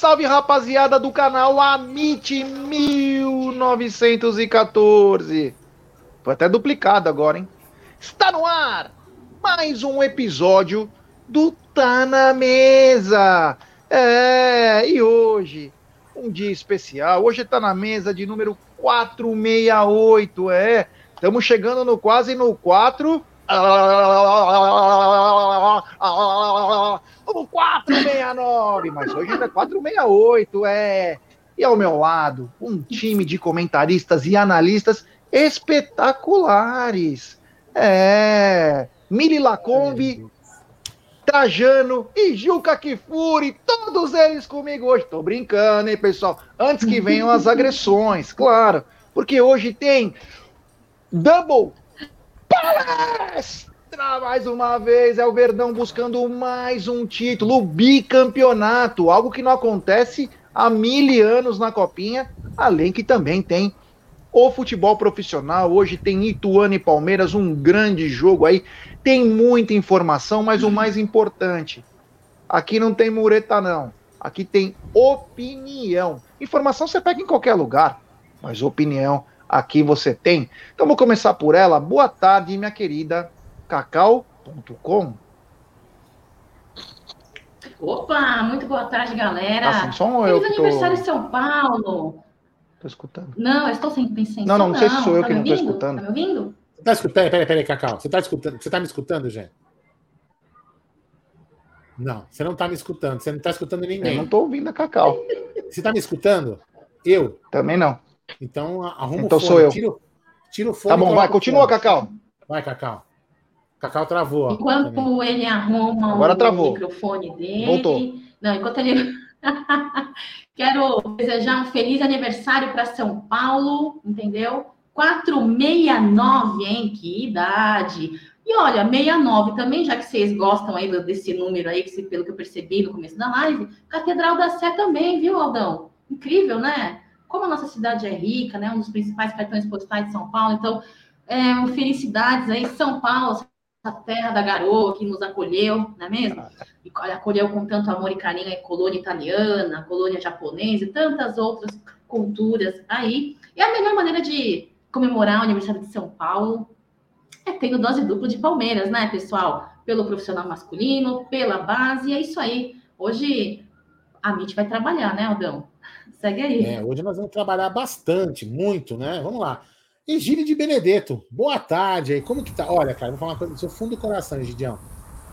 salve, rapaziada do canal Amit 1914. Foi até duplicado agora, hein? Está no ar mais um episódio do Tá na Mesa. É, e hoje, um dia especial. Hoje tá na mesa de número 468, é. Estamos chegando no quase no 4 o 469, mas hoje é 468, é. E ao meu lado, um time de comentaristas e analistas espetaculares. É. Mili Lacombe, Trajano e Juca Kifuri, todos eles comigo hoje. Tô brincando, hein, pessoal? Antes que venham as agressões, claro. Porque hoje tem Double mais uma vez. É o Verdão buscando mais um título, o bicampeonato, algo que não acontece há mil anos na Copinha, além que também tem o futebol profissional. Hoje tem Ituano e Palmeiras, um grande jogo aí. Tem muita informação, mas o mais importante, aqui não tem mureta, não. Aqui tem opinião. Informação você pega em qualquer lugar, mas opinião aqui você tem. Então vou começar por ela. Boa tarde, minha querida cacau.com. Opa, muito boa tarde, galera. Tá sem som ou eu Feliz aniversário tô... em São Paulo. Tô escutando. Não, eu estou sem, sem Não, não, não sei se sou eu tá que não estou escutando. Tá me ouvindo? Você tá escutando? Peraí, peraí, peraí, Cacau. Você tá escutando? Você tá me escutando, gente? Não, você não tá me escutando. Você não tá escutando ninguém. Eu não tô ouvindo a Cacau. Você tá me escutando? Eu? Também não. Então arruma então o fone. sou eu. Tira, tira o fone. Tá bom, vai, continua, Cacau. Vai, Cacau. Cacau travou. Enquanto também. ele arruma Agora travou. o microfone dele. Voltou. Não, enquanto ele. Quero desejar um feliz aniversário para São Paulo, entendeu? 469, hein? Que idade! E olha, 69 também, já que vocês gostam aí desse número aí, que pelo que eu percebi no começo da live, Catedral da Sé também, viu, Aldão? Incrível, né? como a nossa cidade é rica, né, um dos principais cartões postais de São Paulo, então, é, felicidades aí, São Paulo, essa terra da garoa que nos acolheu, não é mesmo? E acolheu com tanto amor e carinho a colônia italiana, a colônia japonesa e tantas outras culturas aí. E a melhor maneira de comemorar o aniversário de São Paulo é tendo dose dupla de Palmeiras, né, pessoal? Pelo profissional masculino, pela base, é isso aí. Hoje a MIT vai trabalhar, né, Aldão? Segue aí. É, hoje nós vamos trabalhar bastante, muito, né? Vamos lá. Egílio de Benedetto, boa tarde aí. Como que tá? Olha, cara, vou falar uma coisa do seu fundo do coração, Egidião.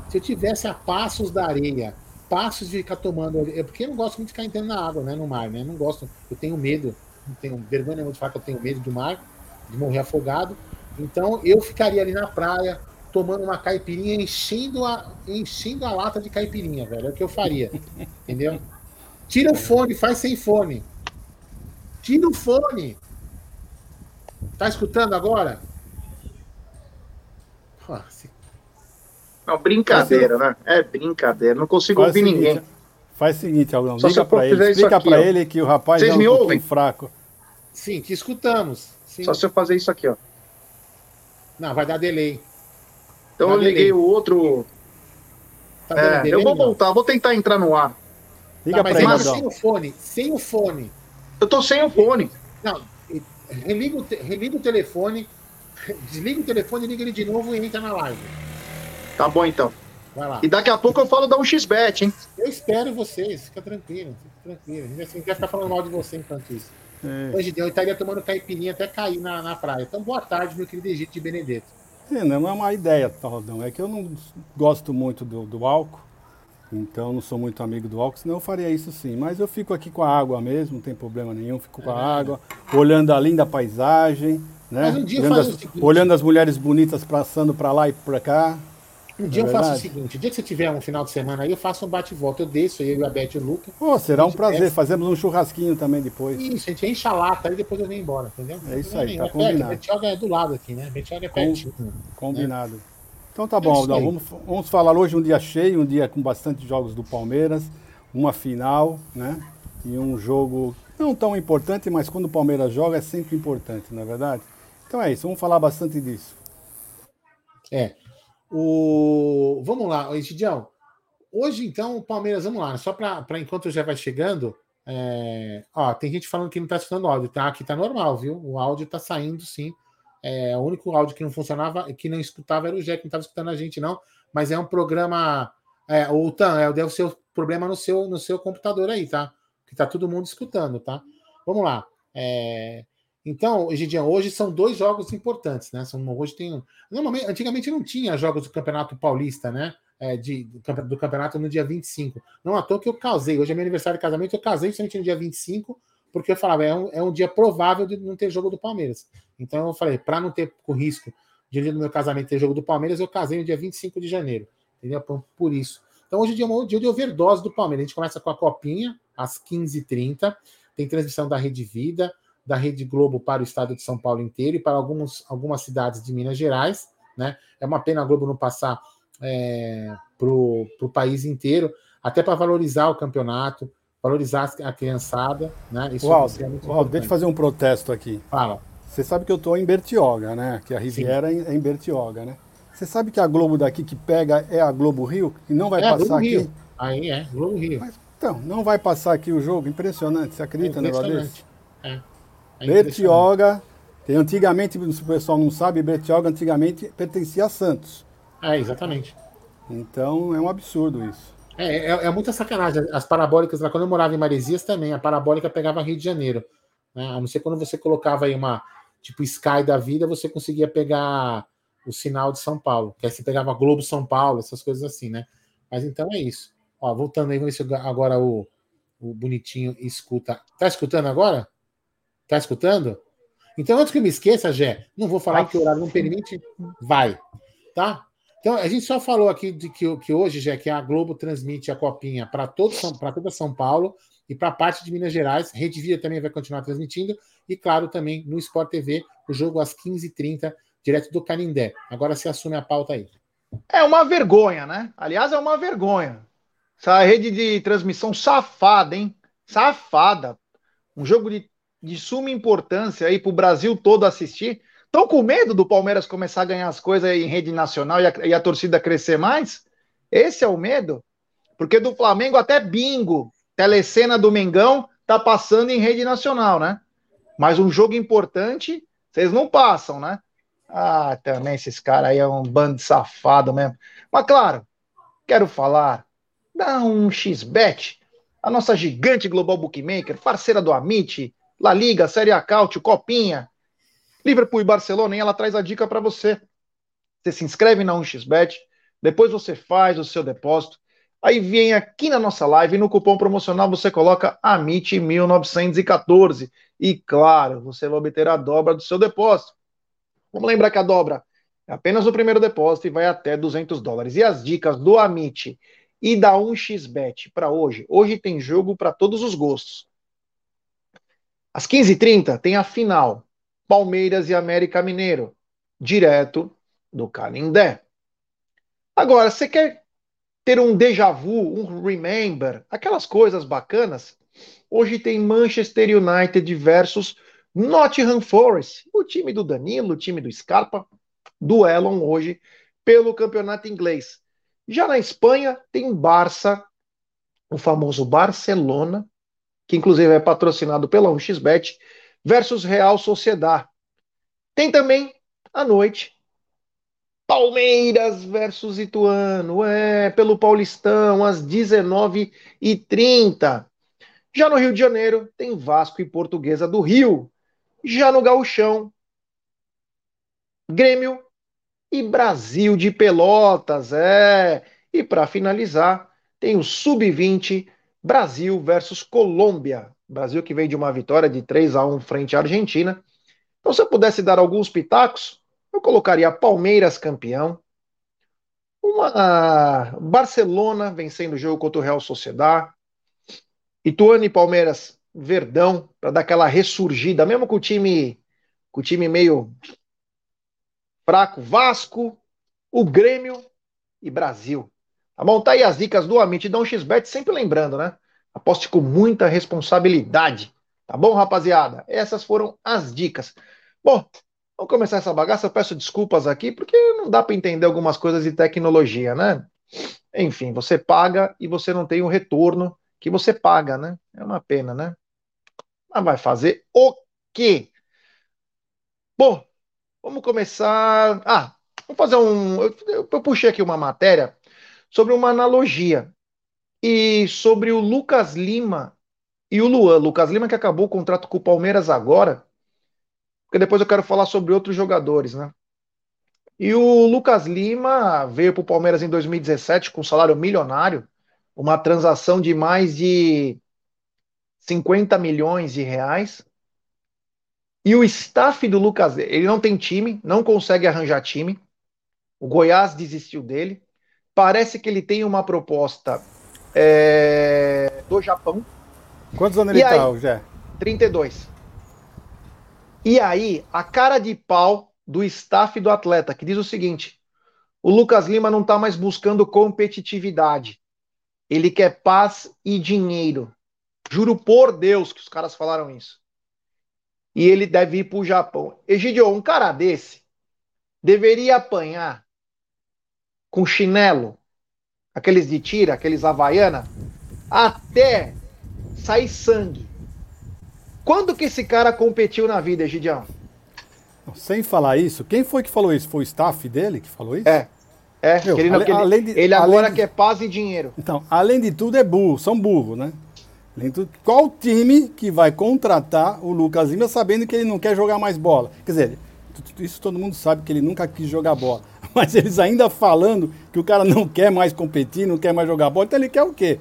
Se eu tivesse a passos da areia, passos de ficar tomando. É porque eu não gosto muito de ficar entrando na água, né? No mar, né? Eu não gosto, eu tenho medo, não tenho vergonha nenhuma de falar que eu tenho medo do mar, de morrer afogado. Então eu ficaria ali na praia, tomando uma caipirinha, enchendo a, enchendo a lata de caipirinha, velho. É o que eu faria. Entendeu? Tira o fone, faz sem fone. Tira o fone. Tá escutando agora? Não, brincadeira, né? É brincadeira. Não consigo faz ouvir seguinte, ninguém. Faz o seguinte, Aldão. Liga para ele. Explica para ele que o rapaz Vocês é um me ouvem? fraco. Sim, te escutamos. Sim. Só se eu fazer isso aqui, ó. Não, vai dar delay. Então eu liguei delay. o outro. Tá é, delay, eu vou voltar, vou tentar entrar no ar. Liga tá, mas ele, sem o fone, sem o fone. Eu tô sem o fone. Não, religa o, religa o telefone, desliga o telefone, liga ele de novo e entra na live. Tá bom então. Vai lá. E daqui a pouco eu falo da 1xBet, hein? Eu espero vocês, fica tranquilo, fica tranquilo. A gente vai ficar falando mal de você enquanto isso. É. Hoje eu estaria tomando caipirinha até cair na, na praia. Então, boa tarde, meu querido Egito de Benedetto. É, não é uma ideia, Taldão. É que eu não gosto muito do, do álcool. Então não sou muito amigo do álcool, senão eu faria isso sim. Mas eu fico aqui com a água mesmo, não tem problema nenhum, fico com a é. água, olhando a linda paisagem, né? Um olhando, as, olhando, as, mulheres bonitas passando para lá e para cá. Um dia é eu faço o seguinte: o dia que você tiver um final de semana aí, eu faço um bate-volta. Eu desço, eu e a Beth e o Luca. Oh, será um prazer. Desce. Fazemos um churrasquinho também depois. Isso, a gente enche a lata e depois eu venho embora, entendeu? É isso aí, tá combinado. Betioga é do lado aqui, né? A Betioga é pertinho. Combinado. Né? Então tá bom, é Aldão. Vamos, vamos falar hoje um dia cheio, um dia com bastante jogos do Palmeiras, uma final, né? E um jogo não tão importante, mas quando o Palmeiras joga é sempre importante, não é verdade? Então é isso, vamos falar bastante disso. É. O... Vamos lá, Egidião. hoje, então, o Palmeiras, vamos lá, só para enquanto já vai chegando. É, ó, tem gente falando que não está escutando áudio, tá? Aqui tá normal, viu? O áudio tá saindo sim. É, o único áudio que não funcionava, que não escutava era o Jack, não estava escutando a gente, não. Mas é um programa. É, o TAM, é, deve ser o problema no seu, no seu computador aí, tá? Que tá todo mundo escutando, tá? Vamos lá. É, então, Egidião, hoje são dois jogos importantes, né? São, hoje tem. Normalmente, antigamente não tinha jogos do Campeonato Paulista, né? É, de, do, campeonato no dia 25. Não à toa que eu casei. Hoje é meu aniversário de casamento, eu casei somente no dia 25, porque eu falava, é um, é um dia provável de não ter jogo do Palmeiras. Então eu falei, para não ter o risco de do meu casamento ter jogo do Palmeiras, eu casei no dia 25 de janeiro. Entendeu? Por, isso. Então hoje é dia, dia de overdose do Palmeiras. A gente começa com a copinha às 15h30. Tem transmissão da Rede Vida da Rede Globo para o estado de São Paulo inteiro e para alguns, algumas cidades de Minas Gerais. Né? É uma pena a Globo não passar é, para o país inteiro, até para valorizar o campeonato, valorizar a criançada. Né? Isso Uau, é muito Uau, deixa eu fazer um protesto aqui. Fala. Você sabe que eu estou em Bertioga, né? Que a Riviera Sim. é em Bertioga, né? Você sabe que a Globo daqui que pega é a Globo Rio e não vai é, passar Globo aqui? Rio. Aí é, Globo Rio. Mas, então, não vai passar aqui o jogo? Impressionante. Você acredita é no negócio desse? É. É Bertioga, tem, antigamente, se o pessoal não sabe, Bertioga antigamente pertencia a Santos. É, exatamente. Então é um absurdo isso. É, é, é muita sacanagem. As parabólicas, lá quando eu morava em Maresias também, a parabólica pegava Rio de Janeiro. Né? A não ser quando você colocava aí uma, tipo Sky da vida, você conseguia pegar o sinal de São Paulo. Que aí você pegava Globo São Paulo, essas coisas assim, né? Mas então é isso. Ó, voltando aí, vamos ver se agora o, o bonitinho escuta. Tá escutando agora? Tá escutando? Então, antes que eu me esqueça, Gé, não vou falar vai. que o horário não permite, vai. Tá? Então, a gente só falou aqui de que, que hoje, Gé, que a Globo transmite a copinha para toda São Paulo e para a parte de Minas Gerais. Rede Vida também vai continuar transmitindo. E, claro, também no Sport TV, o jogo às 15h30, direto do Canindé. Agora se assume a pauta aí. É uma vergonha, né? Aliás, é uma vergonha. Essa rede de transmissão safada, hein? Safada. Um jogo de de suma importância aí para o Brasil todo assistir. Estão com medo do Palmeiras começar a ganhar as coisas em rede nacional e a, e a torcida crescer mais? Esse é o medo? Porque do Flamengo até bingo, telecena do Mengão, tá passando em rede nacional, né? Mas um jogo importante, vocês não passam, né? Ah, também esses caras aí é um bando de safado mesmo. Mas claro, quero falar, dá um XBet, a nossa gigante global bookmaker, parceira do Amit, La Liga, Série A Cautio, Copinha, Liverpool e Barcelona, e ela traz a dica para você. Você se inscreve na 1xBet, depois você faz o seu depósito, aí vem aqui na nossa live e no cupom promocional você coloca AMIT1914 e claro, você vai obter a dobra do seu depósito. Vamos lembrar que a dobra é apenas o primeiro depósito e vai até 200 dólares. E as dicas do Amit e da 1xBet para hoje? Hoje tem jogo para todos os gostos. Às 15h30 tem a final. Palmeiras e América Mineiro. Direto do Canindé. Agora, você quer ter um déjà vu, um remember, aquelas coisas bacanas? Hoje tem Manchester United versus Nottingham Forest, o time do Danilo, o time do Scarpa, duelam hoje pelo campeonato inglês. Já na Espanha tem Barça, o famoso Barcelona que inclusive é patrocinado pela 1xBet, versus Real Sociedad. Tem também, à noite, Palmeiras versus Ituano, é, pelo Paulistão, às 19h30. Já no Rio de Janeiro, tem Vasco e Portuguesa do Rio. Já no Gauchão, Grêmio e Brasil de Pelotas, é. E para finalizar, tem o Sub-20 Brasil versus Colômbia. Brasil que vem de uma vitória de 3 a 1 frente à Argentina. Então, se eu pudesse dar alguns pitacos, eu colocaria Palmeiras campeão, uma Barcelona vencendo o jogo contra o Real Sociedad, Ituano e Palmeiras Verdão para dar aquela ressurgida, mesmo com o time com o time meio fraco, Vasco, o Grêmio e Brasil. Tá bom? Tá aí as dicas do Amit Dá um XBet, sempre lembrando, né? Aposte com muita responsabilidade. Tá bom, rapaziada? Essas foram as dicas. Bom, vamos começar essa bagaça. Eu peço desculpas aqui, porque não dá para entender algumas coisas de tecnologia, né? enfim, você paga e você não tem o retorno que você paga, né? É uma pena, né? Mas vai fazer o quê? Bom, vamos começar. Ah, vamos fazer um. Eu, eu puxei aqui uma matéria sobre uma analogia e sobre o Lucas Lima e o Luan. Lucas Lima que acabou o contrato com o Palmeiras agora, porque depois eu quero falar sobre outros jogadores, né? E o Lucas Lima veio para o Palmeiras em 2017 com salário milionário, uma transação de mais de 50 milhões de reais. E o staff do Lucas, ele não tem time, não consegue arranjar time. O Goiás desistiu dele. Parece que ele tem uma proposta é, do Japão. Quantos anos ele está, Jé? 32. E aí, a cara de pau do staff do atleta, que diz o seguinte: o Lucas Lima não está mais buscando competitividade. Ele quer paz e dinheiro. Juro por Deus que os caras falaram isso. E ele deve ir para o Japão. Egidio, um cara desse deveria apanhar com chinelo, aqueles de tira, aqueles havaiana, até sair sangue. Quando que esse cara competiu na vida, Egidião? Sem falar isso, quem foi que falou isso? Foi o staff dele que falou isso? É. É, Meu, ele, não, ele, além de, ele agora de, quer paz e dinheiro. Então, além de tudo, é burro, são burros, né? Além de tudo, qual time que vai contratar o Lucas Lima sabendo que ele não quer jogar mais bola? Quer dizer, isso todo mundo sabe que ele nunca quis jogar bola. Mas eles ainda falando que o cara não quer mais competir, não quer mais jogar bola, então ele quer o quê?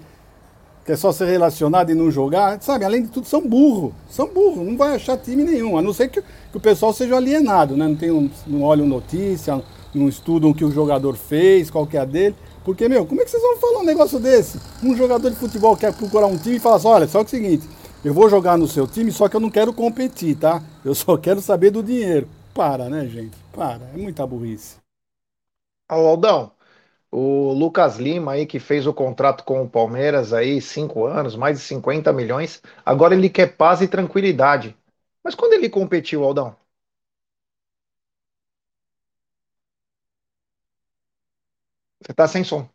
que é só ser relacionado e não jogar, sabe? Além de tudo, são burro. São burro, não vai achar time nenhum, a não ser que, que o pessoal seja alienado, né? Não, tem um, não olham notícia, não estudam o que o jogador fez, qual que é a dele. Porque, meu, como é que vocês vão falar um negócio desse? Um jogador de futebol quer procurar um time e fala assim, olha, só que é o seguinte, eu vou jogar no seu time, só que eu não quero competir, tá? Eu só quero saber do dinheiro. Para, né, gente? Para, é muita burrice. Aldão, o Lucas Lima aí, que fez o contrato com o Palmeiras aí, cinco anos, mais de 50 milhões, agora ele quer paz e tranquilidade. Mas quando ele competiu, Aldão? Você tá sem som.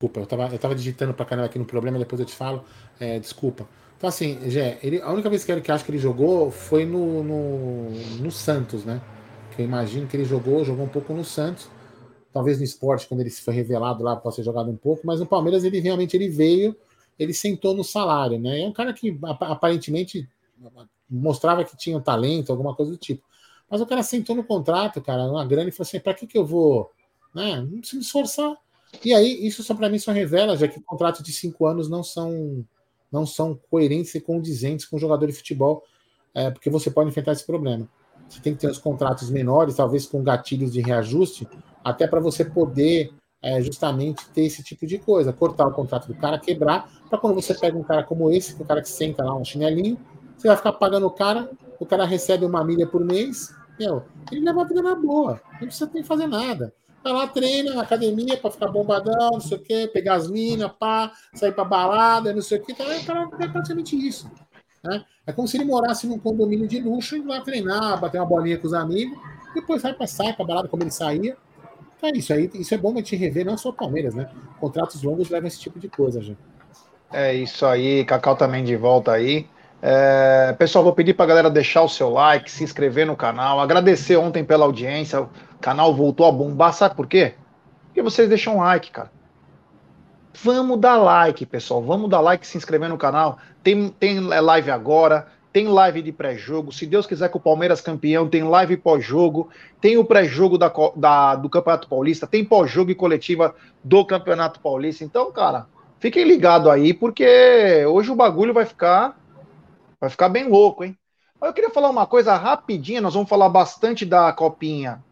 Desculpa, eu tava, eu tava digitando pra caramba aqui no problema, depois eu te falo. É, desculpa. Então, assim, Gé, ele, a única vez que, ele, que acho que ele jogou foi no, no, no Santos, né? Que eu imagino que ele jogou, jogou um pouco no Santos talvez no esporte, quando ele foi revelado lá, possa ser jogado um pouco, mas no Palmeiras ele realmente ele veio, ele sentou no salário, né? É um cara que aparentemente mostrava que tinha um talento, alguma coisa do tipo. Mas o cara sentou no contrato, cara, uma grana e falou assim: para que, que eu vou? Né? Não preciso me esforçar. E aí, isso só para mim só revela, já que contratos de cinco anos não são não são coerentes e condizentes com o jogador de futebol, é, porque você pode enfrentar esse problema. Você tem que ter os contratos menores, talvez com gatilhos de reajuste, até para você poder é, justamente ter esse tipo de coisa, cortar o contrato do cara, quebrar, para quando você pega um cara como esse, que é o cara que senta lá, um chinelinho, você vai ficar pagando o cara, o cara recebe uma milha por mês, meu, ele leva a vida na boa, não precisa ter que fazer nada. Vai lá, treina na academia para ficar bombadão, não sei o quê, pegar as minas, pá, sair para balada, não sei o quê. Então, é, praticamente isso. Né? É como se ele morasse num condomínio de luxo e lá treinar, bater uma bolinha com os amigos, depois vai para sair para balada como ele saía, é isso aí, isso é bom a gente rever, não só Palmeiras, né? Contratos longos levam esse tipo de coisa, gente. É isso aí, Cacau também de volta aí. É, pessoal, vou pedir para a galera deixar o seu like, se inscrever no canal, agradecer ontem pela audiência, canal voltou a bombar, sabe por quê? Porque vocês deixam like, cara. Vamos dar like, pessoal, vamos dar like, se inscrever no canal. Tem, tem live agora, tem live de pré-jogo. Se Deus quiser que o Palmeiras campeão, tem live pós-jogo, tem o pré-jogo da, da, do Campeonato Paulista, tem pós-jogo e coletiva do Campeonato Paulista. Então, cara, fiquem ligados aí, porque hoje o bagulho vai ficar vai ficar bem louco, hein? Eu queria falar uma coisa rapidinha, nós vamos falar bastante da copinha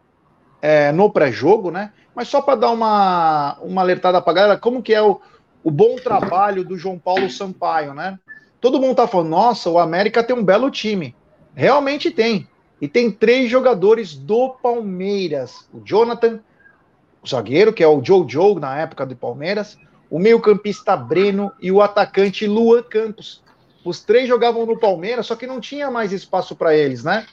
é, no pré-jogo, né? Mas só para dar uma, uma alertada para galera, como que é o, o bom trabalho do João Paulo Sampaio, né? todo mundo tá falando, nossa, o América tem um belo time. Realmente tem. E tem três jogadores do Palmeiras. O Jonathan, o zagueiro, que é o Joe na época do Palmeiras, o meio-campista Breno e o atacante Luan Campos. Os três jogavam no Palmeiras, só que não tinha mais espaço para eles, né?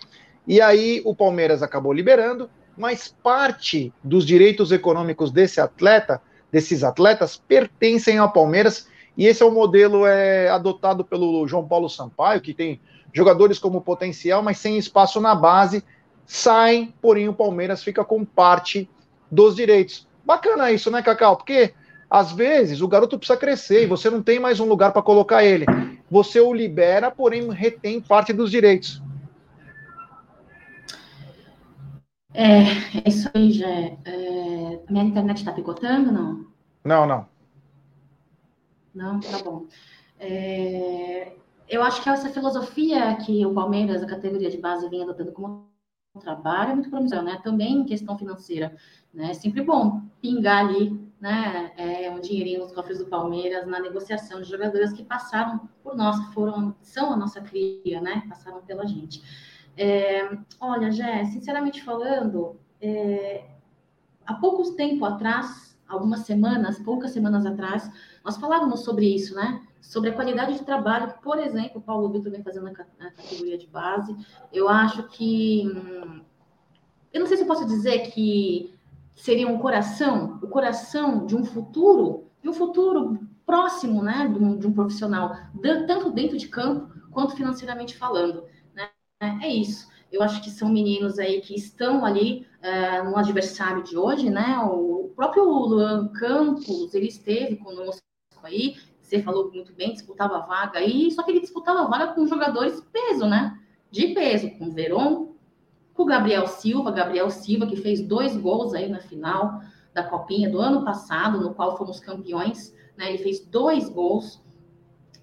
E aí o Palmeiras acabou liberando, mas parte dos direitos econômicos desse atleta desses atletas pertencem ao Palmeiras e esse é o modelo é, adotado pelo João Paulo Sampaio, que tem jogadores como potencial, mas sem espaço na base, saem, porém o Palmeiras fica com parte dos direitos. Bacana isso, né, Cacau? Porque às vezes o garoto precisa crescer e você não tem mais um lugar para colocar ele. Você o libera, porém retém parte dos direitos. É, é isso aí, já. É, minha internet está picotando, não? Não, não. Não, tá bom. É, eu acho que essa filosofia que o Palmeiras, a categoria de base, vem adotando como trabalho é muito promissora, né? Também em questão financeira, né? É sempre bom pingar ali, né? É, um dinheirinho nos cofres do Palmeiras na negociação de jogadores que passaram por nós, foram, são a nossa cria, né? Passaram pela gente. É, olha, Jé, sinceramente falando, é, há poucos tempo atrás, algumas semanas, poucas semanas atrás, nós falávamos sobre isso, né? Sobre a qualidade de trabalho que, por exemplo, o Paulo Vitor vem fazendo na categoria de base. Eu acho que. Hum, eu não sei se eu posso dizer que seria um coração, o coração de um futuro, de um futuro próximo, né? De um, de um profissional, tanto dentro de campo quanto financeiramente falando. É isso. Eu acho que são meninos aí que estão ali é, no adversário de hoje, né? O próprio Luan Campos, ele esteve conosco aí, você falou muito bem, disputava a vaga aí, só que ele disputava a vaga com jogadores peso, né? De peso, com o Veron, com o Gabriel Silva, Gabriel Silva, que fez dois gols aí na final da Copinha do ano passado, no qual fomos campeões, né? Ele fez dois gols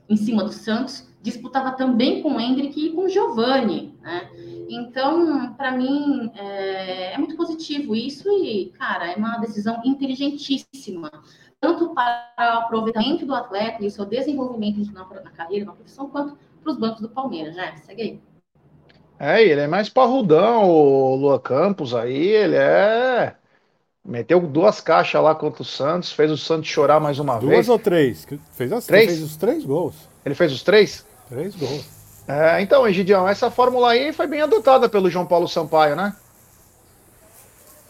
em cima do Santos disputava também com o Hendrick e com o Giovanni, né? Então, para mim, é, é, muito positivo isso e, cara, é uma decisão inteligentíssima, tanto para o aproveitamento do atleta e o seu desenvolvimento na, na carreira, na profissão, quanto para os bancos do Palmeiras, já. Segue aí. É, ele é mais parrudão, o Lua Campos aí, ele é. Meteu duas caixas lá contra o Santos, fez o Santos chorar mais uma duas vez. Duas ou três? Fez, as, três? fez os três gols. Ele fez os três? Três gols. É, então, Egidião, essa fórmula aí foi bem adotada pelo João Paulo Sampaio, né?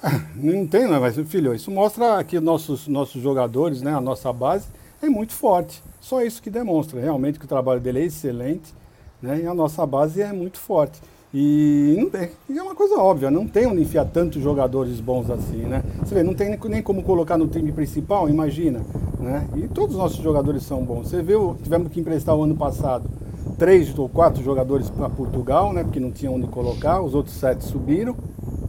Não tem, né? Mas, filho, isso mostra que nossos, nossos jogadores, né, a nossa base, é muito forte. Só isso que demonstra realmente que o trabalho dele é excelente, né? E a nossa base é muito forte. E é uma coisa óbvia, não tem onde enfiar tantos jogadores bons assim, né? Você vê, não tem nem como colocar no time principal, imagina, né? E todos os nossos jogadores são bons. Você viu, tivemos que emprestar o ano passado três ou quatro jogadores para Portugal, né? Porque não tinha onde colocar, os outros sete subiram,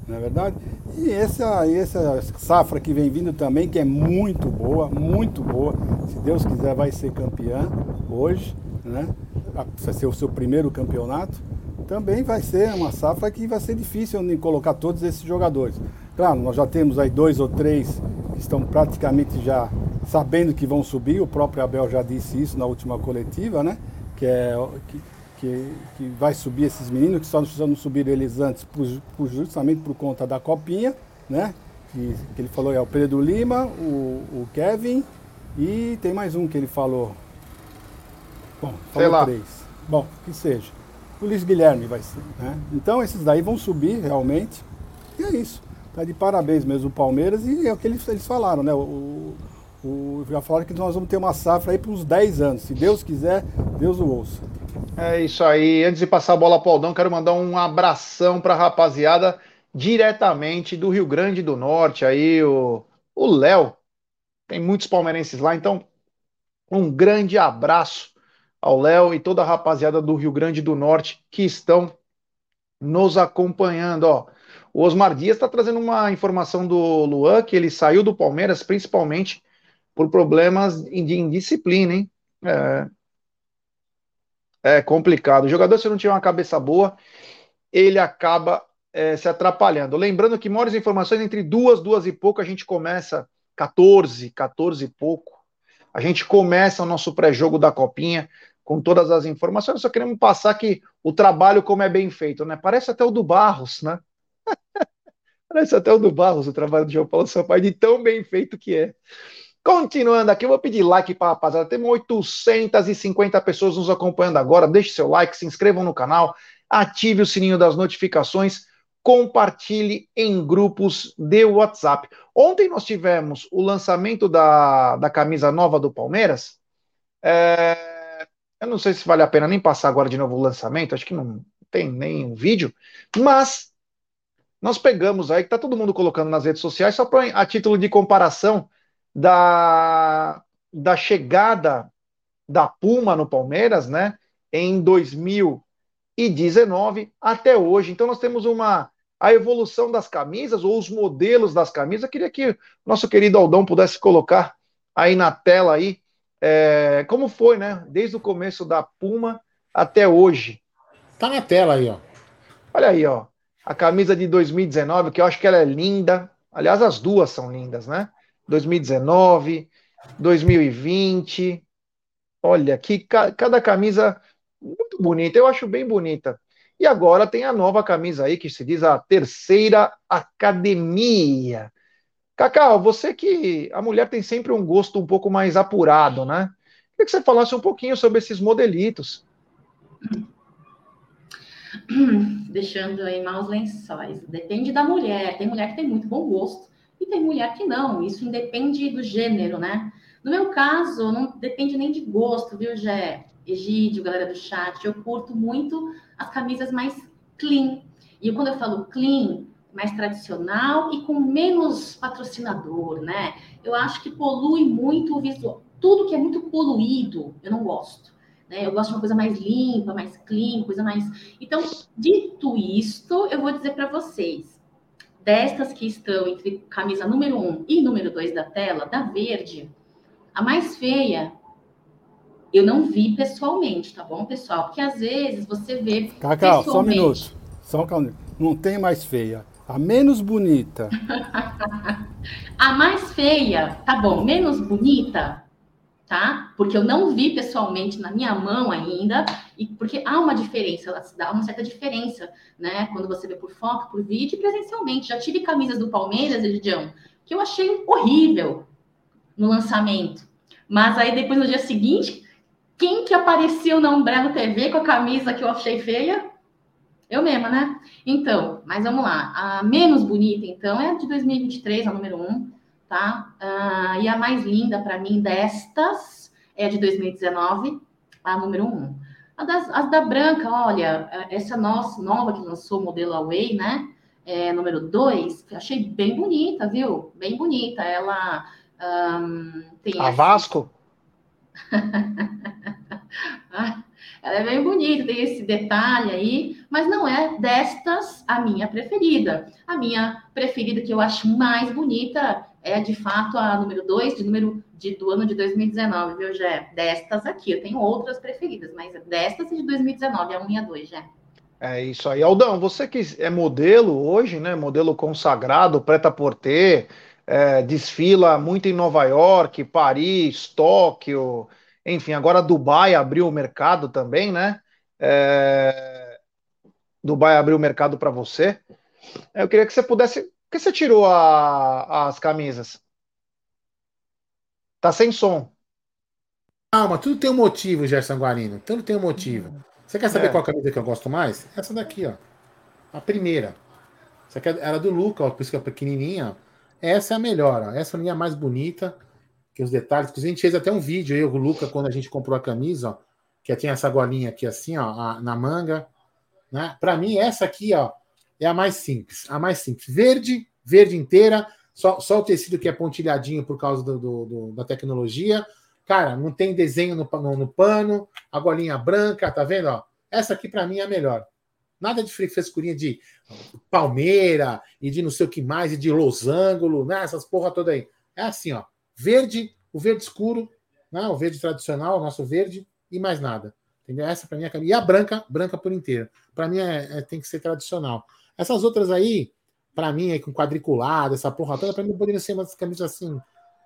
não é verdade? E essa, essa safra que vem vindo também, que é muito boa, muito boa. Se Deus quiser, vai ser campeã hoje, né? Vai ser o seu primeiro campeonato também vai ser uma safra que vai ser difícil de colocar todos esses jogadores. Claro, nós já temos aí dois ou três que estão praticamente já sabendo que vão subir, o próprio Abel já disse isso na última coletiva, né? Que, é, que, que, que vai subir esses meninos, que só não precisamos subir eles antes, por, por, justamente por conta da copinha, né? Que, que ele falou é o Pedro Lima, o, o Kevin e tem mais um que ele falou. Bom, falou três. Bom, que seja Luiz Guilherme vai ser. Né? Então esses daí vão subir realmente. E é isso. Tá de parabéns mesmo o Palmeiras e é o que eles, eles falaram, né? O, o, já falaram que nós vamos ter uma safra aí para uns 10 anos. Se Deus quiser, Deus o ouça. É isso aí. Antes de passar a bola para o Aldão, quero mandar um abração para a rapaziada diretamente do Rio Grande do Norte. Aí o Léo. Tem muitos palmeirenses lá, então um grande abraço ao Léo e toda a rapaziada do Rio Grande do Norte que estão nos acompanhando. Ó. O Osmar Dias está trazendo uma informação do Luan, que ele saiu do Palmeiras principalmente por problemas de indisciplina, hein? É, é complicado. O jogador, se não tiver uma cabeça boa, ele acaba é, se atrapalhando. Lembrando que maiores informações entre duas, duas e pouco, a gente começa 14, 14 e pouco a gente começa o nosso pré-jogo da Copinha com todas as informações. Só queremos passar que o trabalho, como é bem feito, né? Parece até o do Barros, né? Parece até o do Barros, o trabalho do João Paulo Sampaio, de tão bem feito que é. Continuando aqui, eu vou pedir like para a rapaziada. Temos 850 pessoas nos acompanhando agora. Deixe seu like, se inscrevam no canal, ative o sininho das notificações, compartilhe em grupos de WhatsApp. Ontem nós tivemos o lançamento da, da camisa nova do Palmeiras. É, eu não sei se vale a pena nem passar agora de novo o lançamento, acho que não tem nem um vídeo, mas nós pegamos aí, que tá todo mundo colocando nas redes sociais, só para a título de comparação da, da chegada da Puma no Palmeiras, né, em 2019 até hoje. Então nós temos uma a evolução das camisas ou os modelos das camisas. Eu queria que nosso querido Aldão pudesse colocar aí na tela aí é, como foi, né? Desde o começo da Puma até hoje. Tá na tela aí, ó. Olha aí, ó. A camisa de 2019, que eu acho que ela é linda. Aliás, as duas são lindas, né? 2019, 2020. Olha, que cada camisa muito bonita. Eu acho bem bonita. E agora tem a nova camisa aí, que se diz a terceira academia. Cacau, você que a mulher tem sempre um gosto um pouco mais apurado, né? Queria que você falasse um pouquinho sobre esses modelitos. Deixando aí maus lençóis. Depende da mulher. Tem mulher que tem muito bom gosto e tem mulher que não. Isso independe do gênero, né? No meu caso, não depende nem de gosto, viu, Gé? Egídio, galera do chat, eu curto muito as camisas mais clean. E quando eu falo clean, mais tradicional e com menos patrocinador, né? Eu acho que polui muito o visual. Tudo que é muito poluído, eu não gosto. Né? Eu gosto de uma coisa mais limpa, mais clean, coisa mais. Então, dito isto, eu vou dizer para vocês: destas que estão entre camisa número 1 um e número 2 da tela, da verde, a mais feia eu não vi pessoalmente, tá bom, pessoal? Porque às vezes você vê. Cacau, só um minuto. Só um minuto. Não tem mais feia. A menos bonita. a mais feia, tá bom, menos bonita, tá? Porque eu não vi pessoalmente na minha mão ainda, e porque há uma diferença, dá uma certa diferença, né? Quando você vê por foto, por vídeo e presencialmente. Já tive camisas do Palmeiras, Edidião, que eu achei horrível no lançamento. Mas aí depois no dia seguinte, quem que apareceu na Umbrella TV com a camisa que eu achei feia? Eu mesma, né? Então, mas vamos lá. A menos bonita, então, é a de 2023, a número 1, tá? Uh, e a mais linda para mim destas é a de 2019, a número 1. A das, as da branca, olha, essa nossa nova que lançou o modelo Away, né? É, número 2, achei bem bonita, viu? Bem bonita. Ela um, tem. A Vasco? Ela é bem bonita, tem esse detalhe aí, mas não é destas a minha preferida. A minha preferida, que eu acho mais bonita, é de fato a número 2, de número de, do ano de 2019, viu, Jé? Destas aqui. Eu tenho outras preferidas, mas destas de 2019, a 1 e a 2, Jé. É isso aí. Aldão, você que é modelo hoje, né? Modelo consagrado, preta por ter, é, desfila muito em Nova York, Paris, Tóquio, enfim, agora Dubai abriu o mercado também, né? É... Dubai abriu o mercado para você. Eu queria que você pudesse. Por que você tirou a... as camisas? Tá sem som. Calma, tudo tem um motivo, Gerson Guarino. Tudo tem um motivo. Você quer saber é. qual camisa que eu gosto mais? Essa daqui, ó. A primeira. Essa aqui era do Luca, ó, por isso que é pequenininha. Essa é a melhor, ó. Essa é a minha mais bonita, que os detalhes. A gente fez até um vídeo aí, o Luca, quando a gente comprou a camisa, ó, que tinha essa golinha aqui assim, ó, na manga. Né? Para mim, essa aqui, ó, é a mais simples. A mais simples. Verde, verde inteira, só, só o tecido que é pontilhadinho por causa do, do, do da tecnologia. Cara, não tem desenho no, no, no, pano, a golinha branca, tá vendo? Ó? Essa aqui para mim é a melhor. Nada de frescurinha de palmeira e de não sei o que mais, e de losango, né? Essas porra toda aí. É assim, ó. Verde, o verde escuro, né? o verde tradicional, o nosso verde, e mais nada. Entendeu? Essa para mim é a camisa. E a branca, branca por inteiro. Para mim é, é, tem que ser tradicional. Essas outras aí, para mim, é com quadriculado, essa porra toda, para mim poderiam ser umas camisas assim.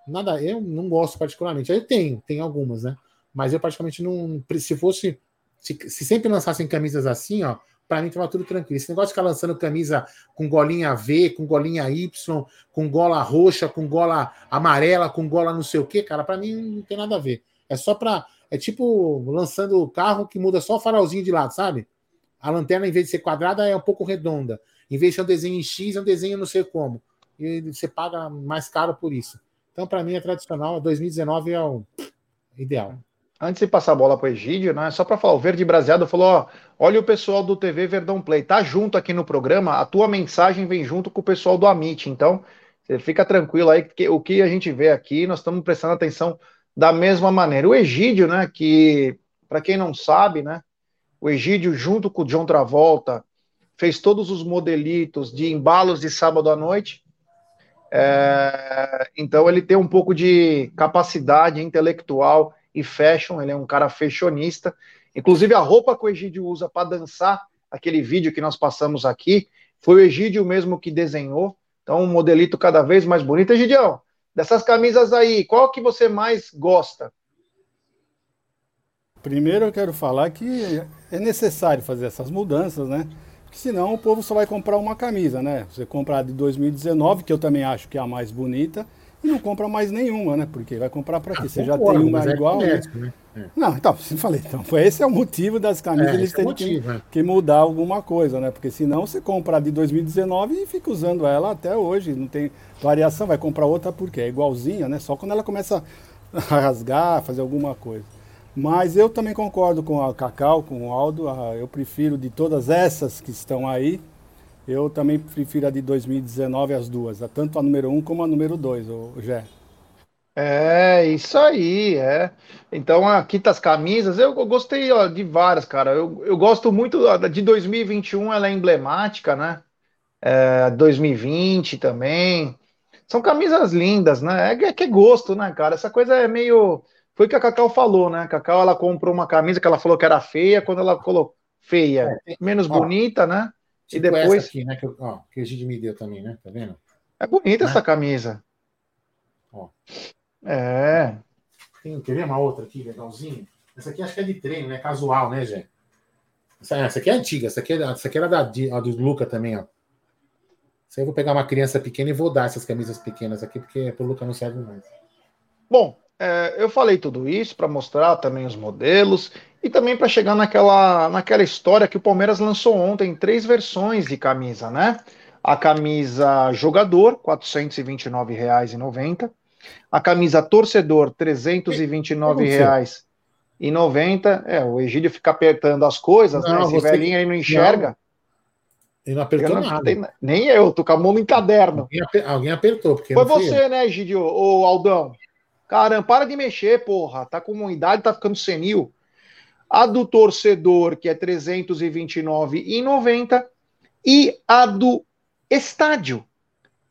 Nada, eu não gosto particularmente. Aí tem, tem algumas, né? Mas eu praticamente não. Se fosse. Se, se sempre lançassem camisas assim, ó, para mim estava tudo tranquilo. Esse negócio de ficar lançando camisa com golinha V, com golinha Y, com gola roxa, com gola amarela, com gola não sei o que, cara, para mim não tem nada a ver. É só para. É tipo lançando o carro que muda só o farolzinho de lado, sabe? A lanterna, em vez de ser quadrada, é um pouco redonda. Em vez de ser um desenho em X, é um desenho não sei como. E você paga mais caro por isso. Então, para mim, é tradicional. 2019 é o ideal. Antes de passar a bola para o Egídio, né, só para falar, o Verde Braseado falou: ó, olha o pessoal do TV Verdão Play, tá junto aqui no programa, a tua mensagem vem junto com o pessoal do Amit, então você fica tranquilo aí, que o que a gente vê aqui, nós estamos prestando atenção da mesma maneira. O Egídio, né, que, para quem não sabe, né, o Egídio, junto com o John Travolta, fez todos os modelitos de embalos de sábado à noite. É, então ele tem um pouco de capacidade intelectual e fashion, ele é um cara fashionista. Inclusive, a roupa que o Egídio usa para dançar, aquele vídeo que nós passamos aqui, foi o Egídio mesmo que desenhou. Então, um modelito cada vez mais bonito. Egidião, dessas camisas aí, qual que você mais gosta? Primeiro eu quero falar que é necessário fazer essas mudanças, né? Senão o povo só vai comprar uma camisa, né? Você comprar de 2019, que eu também acho que é a mais bonita, e não compra mais nenhuma, né? Porque vai comprar para quê? Você já tem uma é igual. É né? É. Não, então, você falei, então, esse é o motivo das camisas, é, eles terem que, é. que, mudar alguma coisa, né? Porque senão você compra de 2019 e fica usando ela até hoje, não tem variação, vai comprar outra porque é igualzinha, né? Só quando ela começa a rasgar, fazer alguma coisa. Mas eu também concordo com a Cacau, com o Aldo, eu prefiro de todas essas que estão aí, eu também prefiro a de 2019 as duas, tanto a número 1 um como a número 2, o Gé. É, isso aí, é. Então, aqui tá as camisas, eu gostei ó, de várias, cara. Eu, eu gosto muito de 2021, ela é emblemática, né? É, 2020 também. São camisas lindas, né? É, é que é gosto, né, cara? Essa coisa é meio. Foi o que a Cacau falou, né? A Cacau ela comprou uma camisa que ela falou que era feia, quando ela colocou feia, é, menos ó, bonita, né? Tipo e depois. aqui, né? Que, ó, que a gente me deu também, né? Tá vendo? É bonita né? essa camisa. Ó. É. Tem, quer ver uma outra aqui, legalzinha? Essa aqui acho que é de treino, né? Casual, né, Jé? Essa, essa aqui é antiga, essa aqui, é, essa aqui era da, a do Luca também, ó. Isso aí eu vou pegar uma criança pequena e vou dar essas camisas pequenas aqui, porque pro Luca não serve mais. Bom, é, eu falei tudo isso para mostrar também os modelos e também para chegar naquela, naquela história que o Palmeiras lançou ontem, três versões de camisa, né? A camisa jogador, R$ 429,90. A camisa torcedor, R$ 329,90. É, o Egídio fica apertando as coisas, não, né? Esse você... velhinho aí não enxerga. Não. Ele não apertou não, nada. Tem... nem eu, tô com a mão no encaderno. Alguém, Alguém apertou. Porque Foi você, né, Egídio, ou Aldão? Caramba, para de mexer, porra. Tá com uma idade, tá ficando senil. A do torcedor, que é R$ 329,90. E a do estádio,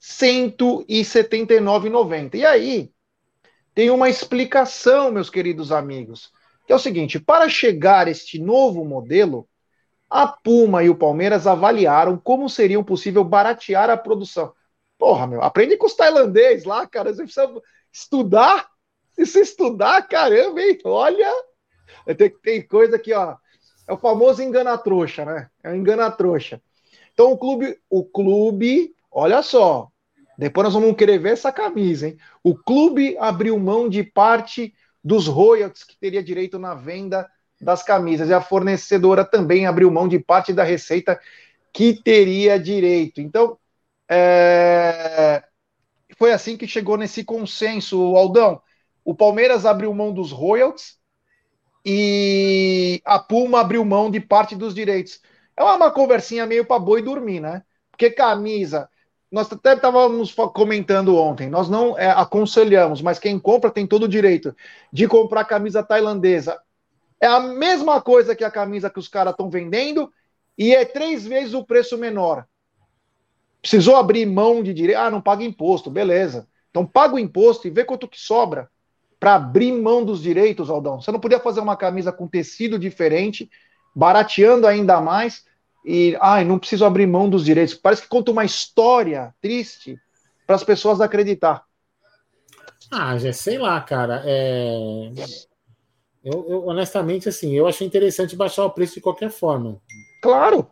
179,90. E aí, tem uma explicação, meus queridos amigos, que é o seguinte: para chegar a este novo modelo, a Puma e o Palmeiras avaliaram como seria possível baratear a produção. Porra, meu, aprende com os tailandês lá, cara. Você precisa estudar. Se estudar, caramba, hein? Olha, tem, tem coisa aqui, ó. É o famoso engana-trouxa, né? É o engana-trouxa. Então o clube, o clube Olha só, depois nós vamos querer ver essa camisa, hein? O clube abriu mão de parte dos royalties que teria direito na venda das camisas e a fornecedora também abriu mão de parte da receita que teria direito. Então, é... foi assim que chegou nesse consenso, Aldão. O Palmeiras abriu mão dos royalties e a Puma abriu mão de parte dos direitos. É uma conversinha meio para boi dormir, né? Porque camisa nós até estávamos comentando ontem, nós não é, aconselhamos, mas quem compra tem todo o direito de comprar camisa tailandesa. É a mesma coisa que a camisa que os caras estão vendendo e é três vezes o preço menor. Precisou abrir mão de direito. Ah, não paga imposto, beleza. Então paga o imposto e vê quanto que sobra para abrir mão dos direitos, Aldão. Você não podia fazer uma camisa com tecido diferente, barateando ainda mais e ai, não preciso abrir mão dos direitos. Parece que conta uma história triste para as pessoas acreditar. Ah, já sei lá, cara. É... Eu, eu, honestamente, assim, eu achei interessante baixar o preço de qualquer forma. Claro.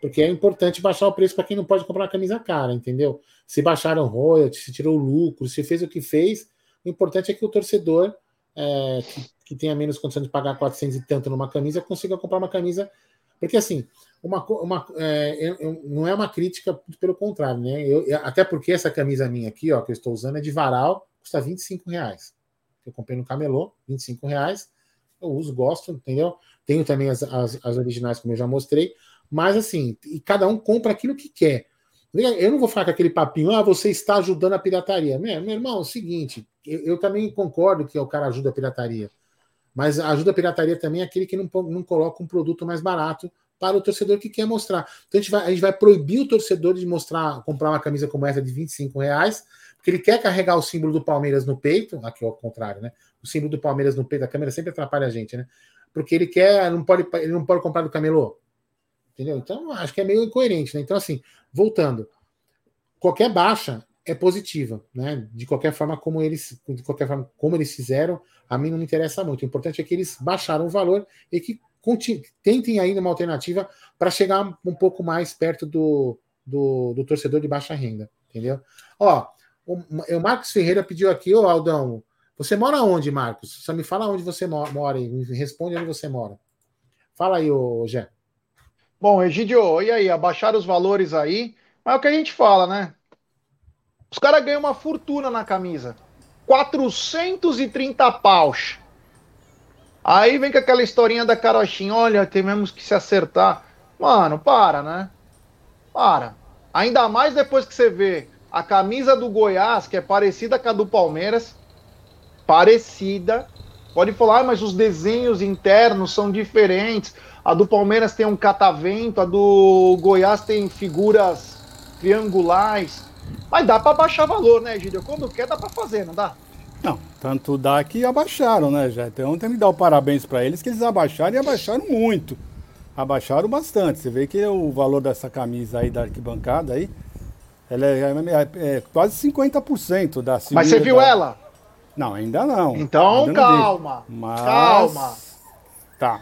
Porque é importante baixar o preço para quem não pode comprar uma camisa cara, entendeu? Se baixaram royalties, se tirou lucro, se fez o que fez, o importante é que o torcedor é, que, que tenha menos condição de pagar 400 e tanto numa camisa consiga comprar uma camisa Porque assim, uma, uma, é, não é uma crítica, pelo contrário, né? Eu, até porque essa camisa minha aqui, ó, que eu estou usando, é de varal, custa 25 reais. Eu comprei no Camelô, 25 reais. Eu uso, gosto, entendeu? Tenho também as, as, as originais, como eu já mostrei. Mas assim, e cada um compra aquilo que quer. Eu não vou falar com aquele papinho, ah, você está ajudando a pirataria. Meu, irmão, é o seguinte, eu, eu, também concordo que o cara ajuda a pirataria. Mas ajuda a pirataria também é aquele que não, não coloca um produto mais barato para o torcedor que quer mostrar. Então a gente vai, a gente vai proibir o torcedor de mostrar, comprar uma camisa como essa de 25 reais, porque ele quer carregar o símbolo do Palmeiras no peito, aqui ao contrário, né? O símbolo do Palmeiras no peito, a câmera sempre atrapalha a gente, né? Porque ele quer, não pode, ele não pode comprar do camelô. Entendeu? Então, acho que é meio incoerente, né? Então, assim, voltando, qualquer baixa é positiva, né? De qualquer forma como eles, de qualquer forma como eles fizeram, a mim não me interessa muito. O importante é que eles baixaram o valor e que tentem ainda uma alternativa para chegar um pouco mais perto do, do, do, torcedor de baixa renda, entendeu? Ó, o, o Marcos Ferreira pediu aqui, ô Aldão, você mora onde, Marcos? Só me fala onde você mora e me responde onde você mora. Fala aí, ô Gé. Bom, Egidio, e aí? Abaixaram os valores aí, mas é o que a gente fala, né? Os caras ganham uma fortuna na camisa. 430 paus. Aí vem com aquela historinha da carochinha, olha, temos que se acertar. Mano, para, né? Para. Ainda mais depois que você vê a camisa do Goiás, que é parecida com a do Palmeiras. Parecida. Pode falar, ah, mas os desenhos internos são diferentes. A do Palmeiras tem um catavento, a do Goiás tem figuras triangulares. Mas dá para baixar valor, né, Gílio? Quando quer, dá para fazer, não dá? Não, tanto dá que abaixaram, né, já. Então tem que dar o parabéns para eles que eles abaixaram e abaixaram muito. Abaixaram bastante. Você vê que o valor dessa camisa aí da arquibancada aí, ela é, é, é quase 50% da Mas você viu da... ela? Não, ainda não. Então, ainda calma. Mas... Calma. Tá.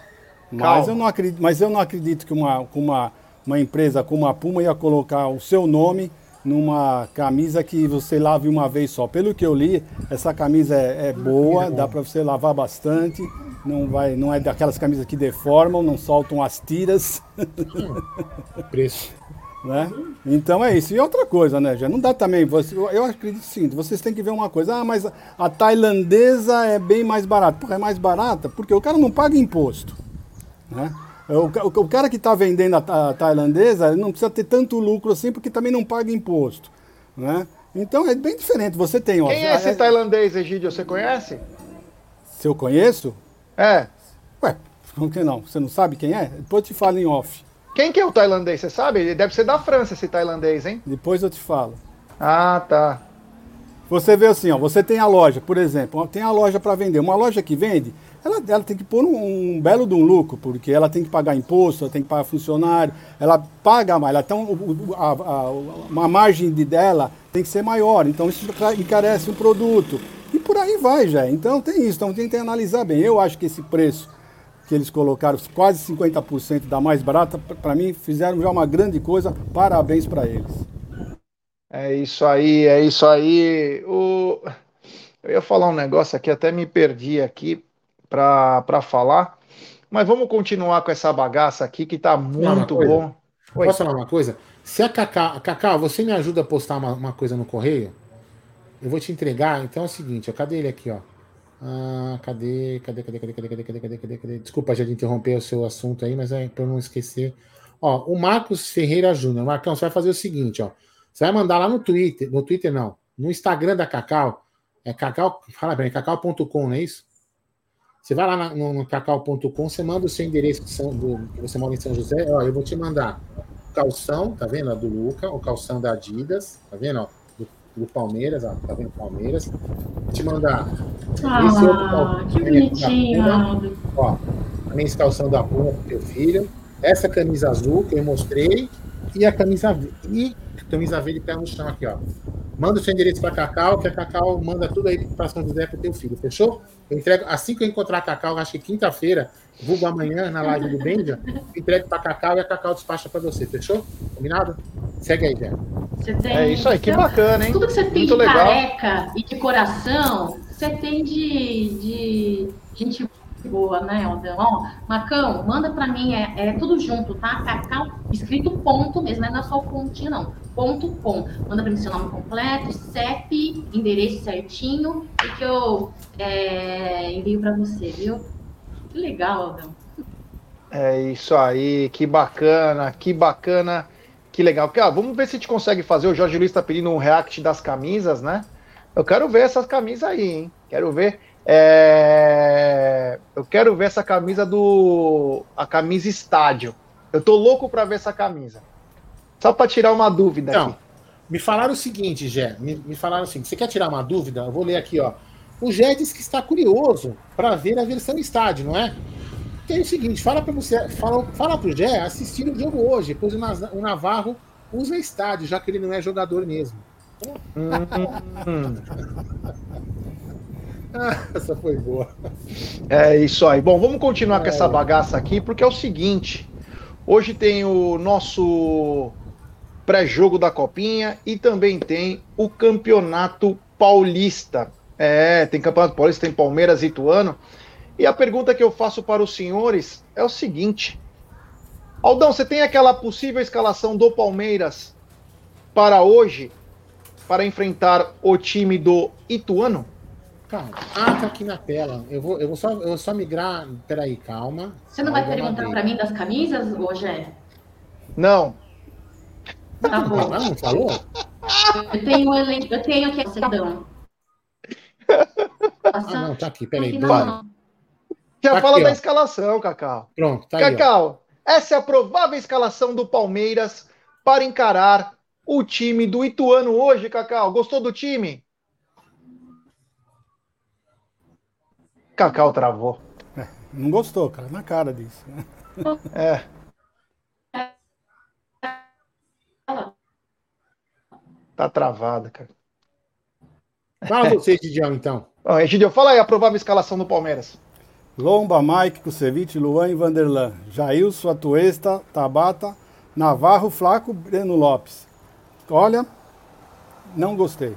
Mas eu não acredito, mas eu não acredito que uma, uma, uma empresa como a Puma ia colocar o seu nome numa camisa que você lave uma vez só. Pelo que eu li, essa camisa é, é boa, dá para você lavar bastante. Não vai, não é daquelas camisas que deformam, não soltam as tiras. Preço. Né? Então é isso. E outra coisa, né, já não dá também. Você, eu acredito sim. Vocês têm que ver uma coisa. Ah, mas a tailandesa é bem mais barata. Porra, é mais barata porque o cara não paga imposto. Né? O, o, o cara que está vendendo a, a tailandesa não precisa ter tanto lucro assim, porque também não paga imposto. Né? Então é bem diferente. Você tem. Ó, Quem é esse é, tailandês, Egídio? Você conhece? Se eu conheço? É. Ué, por que não? Você não sabe quem é? Depois eu te falo em off. Quem que é o tailandês? Você sabe? Ele deve ser da França, esse tailandês, hein? Depois eu te falo. Ah, tá. Você vê assim, ó, você tem a loja, por exemplo, tem a loja para vender. Uma loja que vende, ela, ela tem que pôr um, um, belo de um lucro, porque ela tem que pagar imposto, ela tem que pagar funcionário, ela paga mais, ela tem um, a, a, uma margem de dela tem que ser maior, então isso encarece o produto. E por aí vai já. Então tem isso, então tem que analisar bem. Eu acho que esse preço que eles colocaram, quase 50% da mais barata, para mim fizeram já uma grande coisa. Parabéns para eles. É isso aí, é isso aí. O... Eu ia falar um negócio aqui, até me perdi aqui para falar. Mas vamos continuar com essa bagaça aqui que tá muito bom. Oi. Posso falar uma coisa? Se a Cacá, Cacá, você me ajuda a postar uma, uma, coisa no correio? Eu vou te entregar. Então é o seguinte, ó, cadê ele aqui, ó? Ah, cadê, cadê, cadê, cadê, cadê, cadê, cadê, cadê, cadê, cadê? Desculpa já de interromper o seu assunto aí, mas é para não esquecer. Ó, o Marcos Ferreira Júnior. Marcão, você vai fazer o seguinte, ó. Você vai mandar lá no Twitter, no Twitter não, no Instagram da Cacau. É cacau, fala bem, cacau.com, não é isso? Você vai lá na, no, no cacau.com, você manda o seu endereço de São, do, que você mora em São José. Ó, eu vou te mandar o calção, tá vendo? Do Luca, o calção da Adidas, tá vendo? Ó, do, do Palmeiras, ó, tá vendo? Palmeiras. Vou te mandar ah, esse outro calção. Que bonitinho, Ó, também esse calção da Puma pro teu filho. Essa camisa azul que eu mostrei e a camisa e camisa verde pé no chão aqui, ó. Manda o seu endereço para Cacau, que a Cacau manda tudo aí para São José para o teu filho, fechou? Eu entrego, assim que eu encontrar a Cacau, acho que quinta-feira, vulgo amanhã na live do Benja, entrego para Cacau e a Cacau despacha para você, fechou? Combinado? Segue aí, Jé. É isso aí, que bacana, hein? Tudo que você tem Muito de legal. careca e de coração, você tem de, de gente boa, né, Aldão? Ó, Macão, manda para mim, é, é, tudo junto, tá? Cacau, escrito ponto mesmo, não é só pontinho, não. Ponto com. Manda para mim seu nome completo, CEP, endereço certinho e que eu é, envio para você, viu? Que legal, Aldão. É isso aí, que bacana, que bacana, que legal. Porque, vamos ver se a gente consegue fazer. O Jorge Luiz está pedindo um react das camisas, né? Eu quero ver essas camisas aí, hein? Quero ver. É... Eu quero ver essa camisa do. A camisa estádio. Eu tô louco para ver essa camisa. Só para tirar uma dúvida Não, aqui. Me falaram o seguinte, Gé. Me, me falaram assim: você quer tirar uma dúvida? Eu vou ler aqui, ó. O Gé diz que está curioso para ver a versão estádio, não é? Então é o seguinte: fala para você, fala, fala pro Gé assistir o jogo hoje, pois o Navarro usa estádio, já que ele não é jogador mesmo. Hum. essa foi boa. É isso aí. Bom, vamos continuar é. com essa bagaça aqui, porque é o seguinte: hoje tem o nosso pré-jogo da Copinha e também tem o Campeonato Paulista. É, tem Campeonato Paulista, tem Palmeiras e Ituano. E a pergunta que eu faço para os senhores é o seguinte: Aldão, você tem aquela possível escalação do Palmeiras para hoje? para enfrentar o time do Ituano? Calma. Ah, tá aqui na tela. Eu vou, eu vou, só, eu vou só migrar. Peraí, calma. Você não vai perguntar para mim das camisas, Rogério? Não. Tá bom. Não, não falou? Eu tenho, eu tenho aqui a sedão. Ah, não, tá aqui, peraí. Não, não. Já tá fala aqui, da ó. escalação, Cacau. Pronto, tá Cacau, aí, essa é a provável escalação do Palmeiras para encarar o time do Ituano hoje, Cacau. Gostou do time? Cacau travou. É, não gostou, cara, na cara disso. É. Tá travada, cara. Fala você, Gidião, então. Bom, Gidião, fala aí a provável escalação do Palmeiras. Lomba, Mike, Kusevich, Luan e Vanderlan. Jailson, Atuesta, Tabata, Navarro, Flaco, Breno Lopes. Olha, não gostei.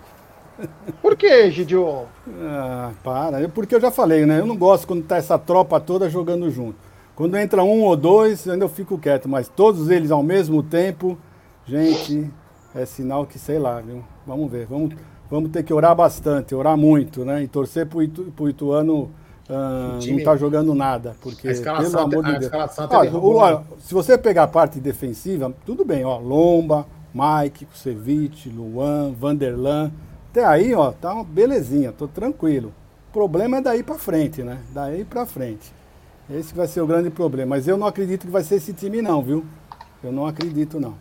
Por que, Gidio? Ah, para. Porque eu já falei, né? Eu não gosto quando tá essa tropa toda jogando junto. Quando entra um ou dois, ainda eu fico quieto. Mas todos eles ao mesmo tempo, gente, é sinal que sei lá, viu? Vamos ver. Vamos, vamos ter que orar bastante, orar muito, né? E torcer pro, Itu, pro Ituano time... não tá jogando nada. Porque, pelo amor de Deus. Olha, olha, se você pegar a parte defensiva, tudo bem, ó. Lomba, Mike, Kusevich, Luan, Vanderlan. Até aí, ó, tá uma belezinha, tô tranquilo. O problema é daí para frente, né? Daí para frente. Esse vai ser o grande problema. Mas eu não acredito que vai ser esse time, não, viu? Eu não acredito, não.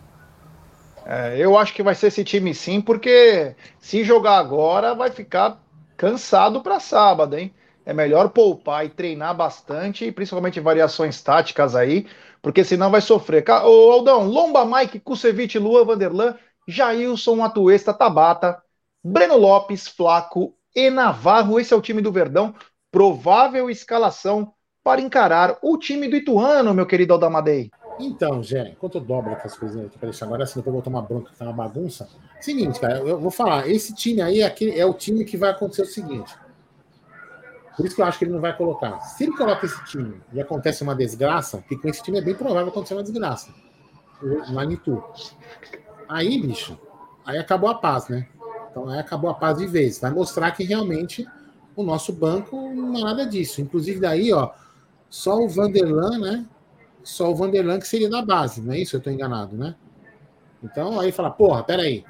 É, eu acho que vai ser esse time sim, porque se jogar agora vai ficar cansado para sábado, hein? É melhor poupar e treinar bastante, principalmente variações táticas aí, porque senão vai sofrer. Ô Aldão, Lomba, Mike, Kusevich, Lua, Vanderlan, Jailson, Atuesta, Tabata, Breno Lopes, Flaco e Navarro. Esse é o time do Verdão. Provável escalação para encarar o time do Ituano, meu querido Aldamadei. Então, Jé, enquanto eu dobro aquelas coisinhas aqui para deixar agora, assim, depois eu vou tomar bronca, que tá uma bagunça. Seguinte, cara, eu vou falar, esse time aí é, é o time que vai acontecer o seguinte. Por isso que eu acho que ele não vai colocar. Se ele coloca esse time e acontece uma desgraça, que com esse time é bem provável acontecer uma desgraça. Lá em Itu. Aí, bicho, aí acabou a paz, né? Então aí acabou a paz de vez. Vai mostrar que realmente o nosso banco não é nada disso. Inclusive, daí, ó, só o Vanderlan, né? Só o Vanderlan que seria da base, não é isso? Eu tô enganado, né? Então aí fala, porra, peraí.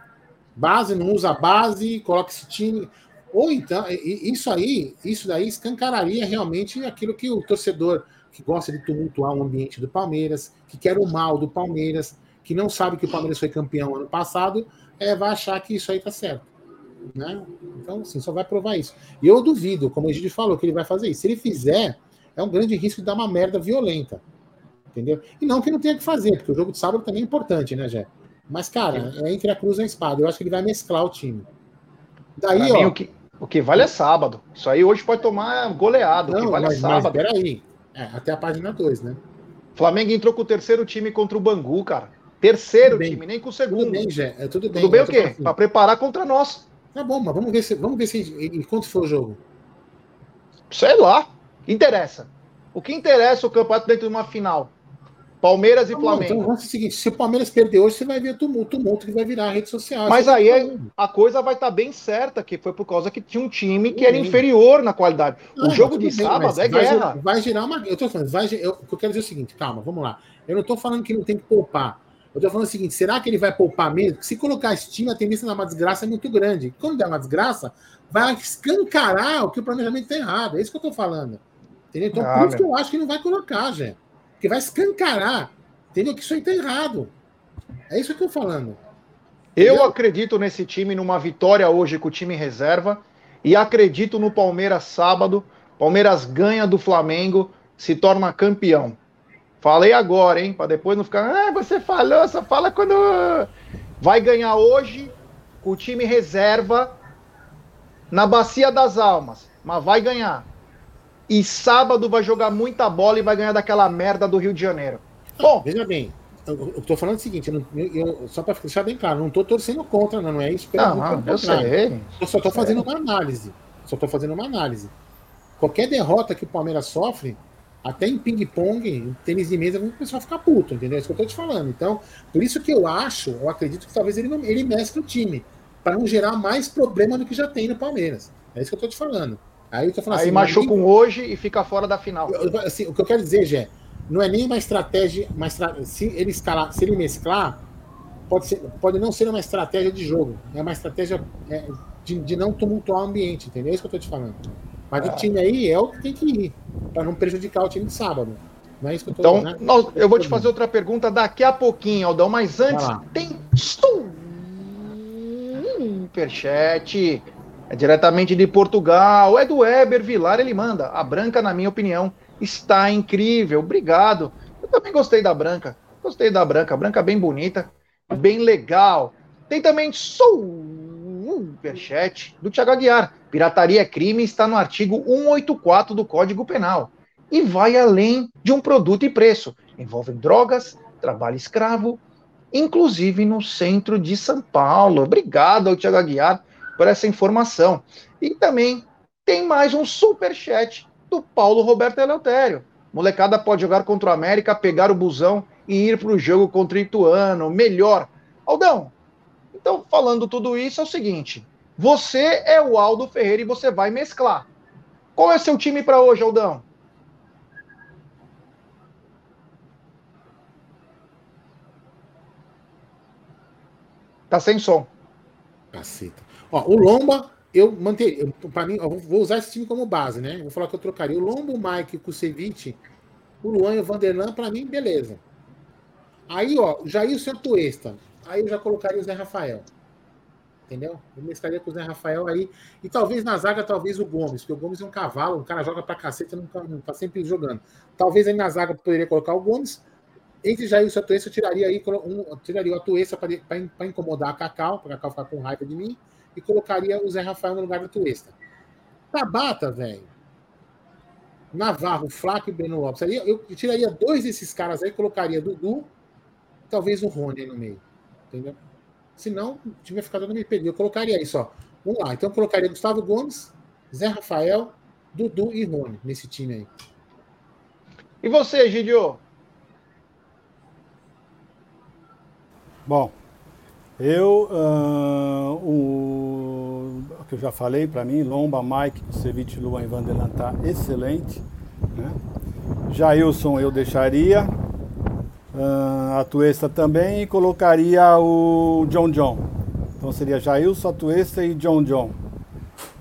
Base, não usa base, coloca esse time. Ou então, isso aí, isso daí escancararia realmente aquilo que o torcedor que gosta de tumultuar o ambiente do Palmeiras, que quer o mal do Palmeiras, que não sabe que o Palmeiras foi campeão ano passado, é, vai achar que isso aí tá certo. Né? Então, assim, só vai provar isso. E eu duvido, como a gente falou, que ele vai fazer isso. Se ele fizer, é um grande risco de dar uma merda violenta. Entendeu? E não que não tenha que fazer, porque o jogo de sábado também é importante, né, Jé? Mas, cara, é entre a cruz e a espada. Eu acho que ele vai mesclar o time. Daí, pra ó. Mim, o que o que vale é sábado. Isso aí hoje pode tomar goleado. Não, o que vale é mas, é sábado. Mas peraí. É, até a página 2, né? Flamengo entrou com o terceiro time contra o Bangu, cara. Terceiro time, nem com o segundo. Tudo bem, Jé. É, tudo bem. Tudo bem o quê? Para preparar contra nós. Tá bom, mas vamos ver se vamos ver se enquanto for o jogo. Sei lá. Interessa. O que interessa o campeonato dentro de uma final? Palmeiras e Flamengo. Então, então, é o seguinte: se o Palmeiras perder hoje, você vai ver o tumulto, tumulto que vai virar a rede social. Mas aí é, a coisa vai estar tá bem certa, que foi por causa que tinha um time que era inferior na qualidade. Não, o jogo de bem, sábado é vai guerra. vai girar uma. Eu tô falando, vai, eu, eu quero dizer o seguinte: calma, vamos lá. Eu não estou falando que não tem que poupar. Eu estou falando o seguinte: será que ele vai poupar mesmo? Porque se colocar esse time, a tendência dar uma desgraça é muito grande. Quando der uma desgraça, vai escancarar o que o planejamento está errado. É isso que eu estou falando. Entendeu? Então, ah, por isso que eu acho que não vai colocar, gente. Porque vai escancarar Entendeu? Que isso aí tá errado. É isso que eu tô falando. Eu Entendeu? acredito nesse time, numa vitória hoje com o time reserva. E acredito no Palmeiras sábado. Palmeiras ganha do Flamengo, se torna campeão. Falei agora, hein? Para depois não ficar. Ah, você falou, só fala quando. Vai ganhar hoje com o time reserva na Bacia das Almas. Mas vai ganhar. E sábado vai jogar muita bola e vai ganhar daquela merda do Rio de Janeiro. Bom, veja bem, eu, estou falando o seguinte, eu, eu, só para deixar bem claro, não estou torcendo contra, não, não é isso. Não, não, eu sei. Eu só estou fazendo uma análise. Só estou fazendo uma análise. Qualquer derrota que o Palmeiras sofre, até em ping-pong, em tênis de mesa, o pessoal fica puto, entendeu? É isso que eu estou te falando. Então, por isso que eu acho, eu acredito que talvez ele, não, ele mescle o time, para não gerar mais problema do que já tem no Palmeiras. É isso que eu estou te falando. Aí, eu tô falando Aí assim, machuca um hoje e fica fora da final. Assim, o que eu quero dizer, Gé, não é nem uma estratégia, uma estra... se ele escalar, se ele mesclar, pode, ser, pode não ser uma estratégia de jogo, é uma estratégia é, de, de, não tumultuar o ambiente, entendeu? É isso que eu estou te falando. Mas o ah. time aí é o que tem que ir, para não prejudicar o time de sábado. Não é isso que eu tô Então, né? nós, eu vou te fazer outra pergunta daqui a pouquinho, Aldão, mas antes tem superchat. É diretamente de Portugal. É do Weber Vilar, ele manda. A branca, na minha opinião, está incrível. Obrigado. Eu também gostei da branca. Gostei da branca. Branca bem bonita, bem legal. Tem também superchat do Thiago Aguiar. Pirataria é crime está no artigo 184 do Código Penal e vai além de um produto e preço. Envolve drogas, trabalho escravo, inclusive no centro de São Paulo. Obrigado ao Thiago Aguiar por essa informação. E também tem mais um super chat do Paulo Roberto Eleutério. Molecada pode jogar contra o América, pegar o busão e ir para o jogo contra o Ituano. Melhor. Aldão, então falando tudo isso é o seguinte: você é o Aldo Ferreira e você vai mesclar. Qual é seu time para hoje, Aldão? Tá sem som. Caceta. Ó, o Lomba eu manteria, para mim, eu vou usar esse time como base, né? Vou falar que eu trocaria o Lombo, o Mike, o Kusevich, o Luan e o Vanderlan, para mim, beleza. Aí, ó, Jair o Tuesta. Aí eu já colocaria o Zé Rafael. Entendeu? Eu mesclaria com o Zé Rafael aí. E talvez na zaga, talvez o Gomes, porque o Gomes é um cavalo, o cara joga pra cacete, não tá, não tá sempre jogando. Talvez aí na zaga poderia colocar o Gomes. Entre Jair e o Tuesta, eu tiraria aí um, tiraria o Atuesta para incomodar a Cacau, para Cacau ficar com raiva de mim e colocaria o Zé Rafael no lugar do Tuesta. Tabata, velho. Navarro, Flaco e Breno Lopes. Eu tiraria dois desses caras aí, colocaria Dudu, talvez o Rony no meio. Entendeu? Senão, o time ia ficar dando me perder. Eu colocaria isso, ó. Vamos lá. Então, eu colocaria Gustavo Gomes, Zé Rafael, Dudu e Rony nesse time aí. E você, Gidio? Bom, eu, uh, o, o, que eu já falei para mim, Lomba, Mike, Ceviche, Luan e Vanderlan tá excelente. Né? Jailson eu deixaria, uh, a Tuesta também e colocaria o John John. Então seria Jailson, a Tuesta e John John.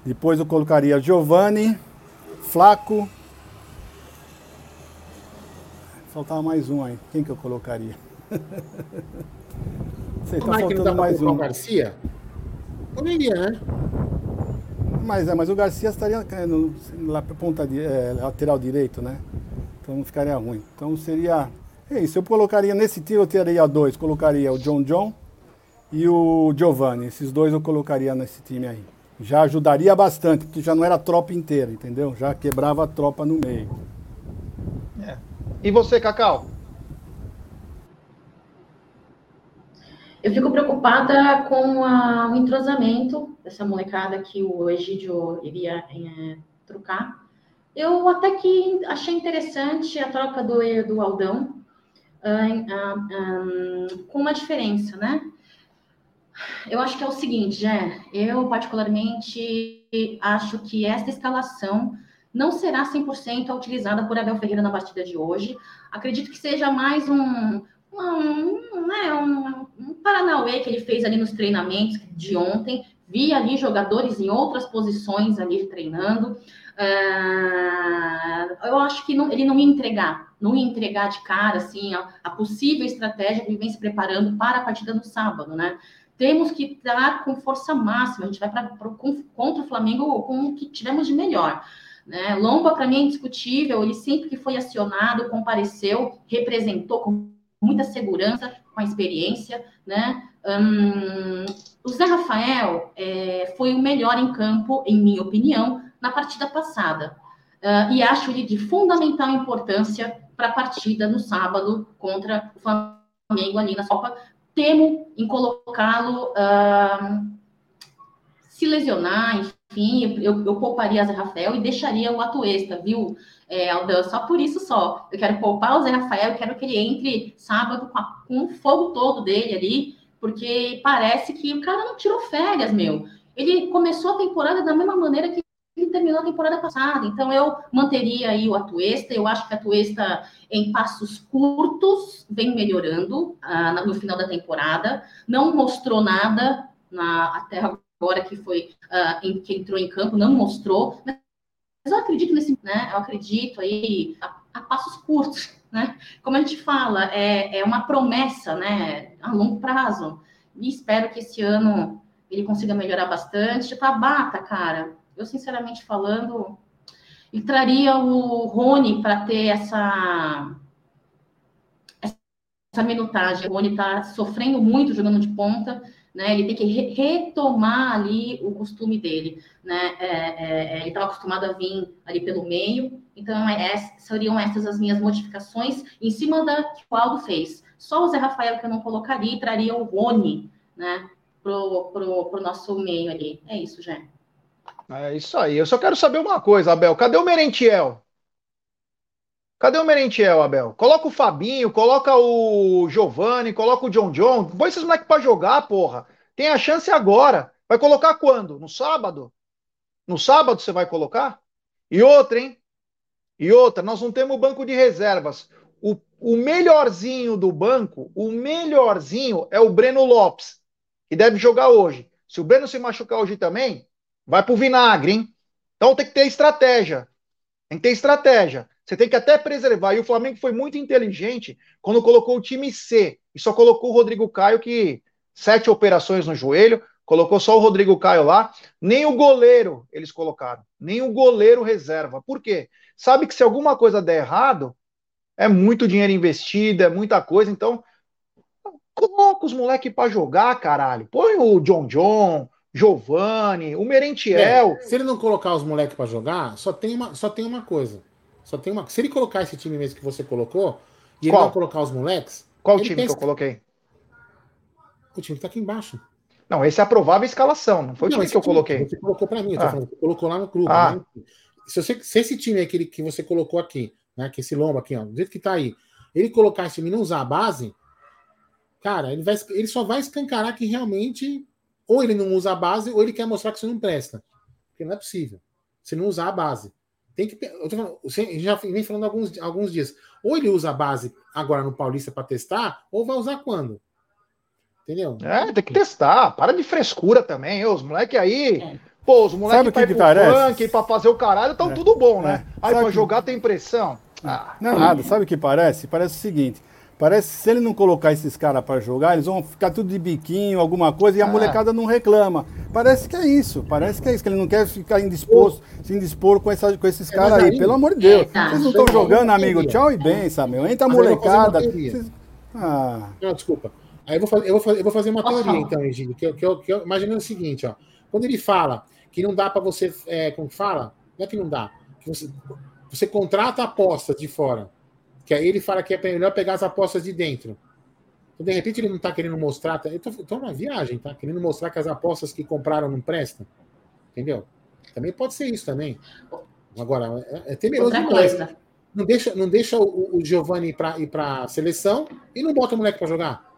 Depois eu colocaria Giovanni, Flaco. Faltava mais um aí. Quem que eu colocaria? Sei, tá dá mais um. o Garcia? Poderia, né? Mas, é, mas o Garcia estaria é, no, lá para ponta de, é, lateral direito, né? Então não ficaria ruim. Então seria. É isso, eu colocaria nesse time, eu teria dois. Colocaria o John John e o Giovanni. Esses dois eu colocaria nesse time aí. Já ajudaria bastante, porque já não era a tropa inteira, entendeu? Já quebrava a tropa no meio. É. E você, Cacau? Eu fico preocupada com a, o entrosamento dessa molecada que o Egídio iria é, trocar, Eu até que achei interessante a troca do do Aldão, com uma diferença, né? Eu acho que é o seguinte, Jé, eu particularmente acho que esta escalação não será 100% utilizada por Abel Ferreira na partida de hoje. Acredito que seja mais um, um, né, um, um Paranauê que ele fez ali nos treinamentos de ontem. Vi ali jogadores em outras posições ali treinando. Uh, eu acho que não, ele não ia entregar, não ia entregar de cara assim a, a possível estratégia que vem se preparando para a partida no sábado, né? Temos que estar com força máxima. A gente vai para contra o Flamengo com o que tivemos de melhor. Né? Lomba, para mim, é indiscutível. Ele sempre que foi acionado, compareceu, representou com muita segurança, com a experiência. Né? Hum, o Zé Rafael é, foi o melhor em campo, em minha opinião, na partida passada. Uh, e acho ele de fundamental importância para a partida no sábado contra o Flamengo ali na Copa. Temo em colocá-lo uh, se lesionar, enfim, eu, eu pouparia Zé Rafael e deixaria o Atuesta, viu, é, Aldan? Só por isso só. Eu quero poupar o Zé Rafael, eu quero que ele entre sábado com, a, com o fogo todo dele ali, porque parece que o cara não tirou férias, meu. Ele começou a temporada da mesma maneira que ele terminou a temporada passada. Então, eu manteria aí o Atuesta. Eu acho que a Atuesta, em passos curtos, vem melhorando ah, no final da temporada. Não mostrou nada na, até agora que foi uh, em, que entrou em campo, não mostrou. Mas eu acredito nesse, né? Eu acredito aí a, a passos curtos, né? Como a gente fala, é, é uma promessa, né? A longo prazo. E espero que esse ano ele consiga melhorar bastante. Tipo, a Bata, cara, eu sinceramente falando, ele traria o Rony para ter essa essa minutagem. O Rony está sofrendo muito jogando de ponta né? Ele tem que re retomar ali o costume dele, né? É, é, é ele estava acostumado a vir ali pelo meio, então é, seriam essas as minhas modificações em cima da que o Aldo fez. Só o Zé Rafael que eu não colocaria e traria o Rony, né? Pro, pro, pro nosso meio ali. É isso, Jé. É isso aí. Eu só quero saber uma coisa, Abel. Cadê o Merentiel? Cadê o Merentiel, Abel? Coloca o Fabinho, coloca o Giovanni, coloca o John John. Põe esses moleques pra jogar, porra. Tem a chance agora. Vai colocar quando? No sábado? No sábado você vai colocar? E outra, hein? E outra, nós não temos banco de reservas. O, o melhorzinho do banco, o melhorzinho é o Breno Lopes, que deve jogar hoje. Se o Breno se machucar hoje também, vai pro vinagre, hein? Então tem que ter estratégia. Tem que ter estratégia. Você tem que até preservar. E o Flamengo foi muito inteligente quando colocou o time C e só colocou o Rodrigo Caio, que sete operações no joelho, colocou só o Rodrigo Caio lá. Nem o goleiro eles colocaram, nem o goleiro reserva. Por quê? Sabe que se alguma coisa der errado, é muito dinheiro investido, é muita coisa. Então, coloca os moleques para jogar, caralho. Põe o John John, Giovanni, o Merentiel. É, se ele não colocar os moleques para jogar, só tem, uma, só tem uma coisa só tem uma. Se ele colocar esse time mesmo que você colocou, e Qual? ele não colocar os moleques. Qual time pensa... que eu coloquei? O time que tá aqui embaixo. Não, esse é a provável escalação, não foi não, o time que eu time coloquei. Você colocou para mim, ah. falando, você colocou lá no clube. Ah. Né? Se, você, se esse time aqui que você colocou aqui, né, que esse lombo aqui, ó, do jeito que tá aí, ele colocar esse time e não usar a base, cara, ele, vai, ele só vai escancarar que realmente ou ele não usa a base ou ele quer mostrar que você não presta. Porque não é possível. Se não usar a base. Tem que. Eu tô falando, você já vem falando alguns, alguns dias. Ou ele usa a base agora no Paulista para testar, ou vai usar quando? Entendeu? É, tem que testar. Para de frescura também. Os moleques aí. É. Pô, os moleques para ir pro parece? para fazer o caralho estão é. tudo bom, né? É. Aí para que... jogar tem pressão. Ah. Não, nada. Sabe o que parece? Parece o seguinte. Parece que se ele não colocar esses caras para jogar, eles vão ficar tudo de biquinho, alguma coisa, e a ah. molecada não reclama. Parece que é isso, parece que é isso, que ele não quer ficar indisposto, se indispor com, essa, com esses é, caras aí, aí, pelo amor de Deus. É, Vocês não estão jogando, amigo. Tchau e benção, meu. Entra a molecada. Vocês... Ah. Não, desculpa. Aí eu vou fazer, eu vou fazer, eu vou fazer uma teoria, então, Egílio, que, eu, que, eu, que eu imaginando o seguinte, ó. Quando ele fala que não dá para você. É, como fala? Não é que não dá. Que você, você contrata apostas de fora. Que aí ele fala que é melhor pegar as apostas de dentro. Então, de repente, ele não está querendo mostrar. Eu estou numa viagem, tá? Querendo mostrar que as apostas que compraram não prestam. Entendeu? Também pode ser isso também. Agora, é, é temeroso demais. Não deixa, não deixa o, o Giovanni ir para a seleção e não bota o moleque para jogar.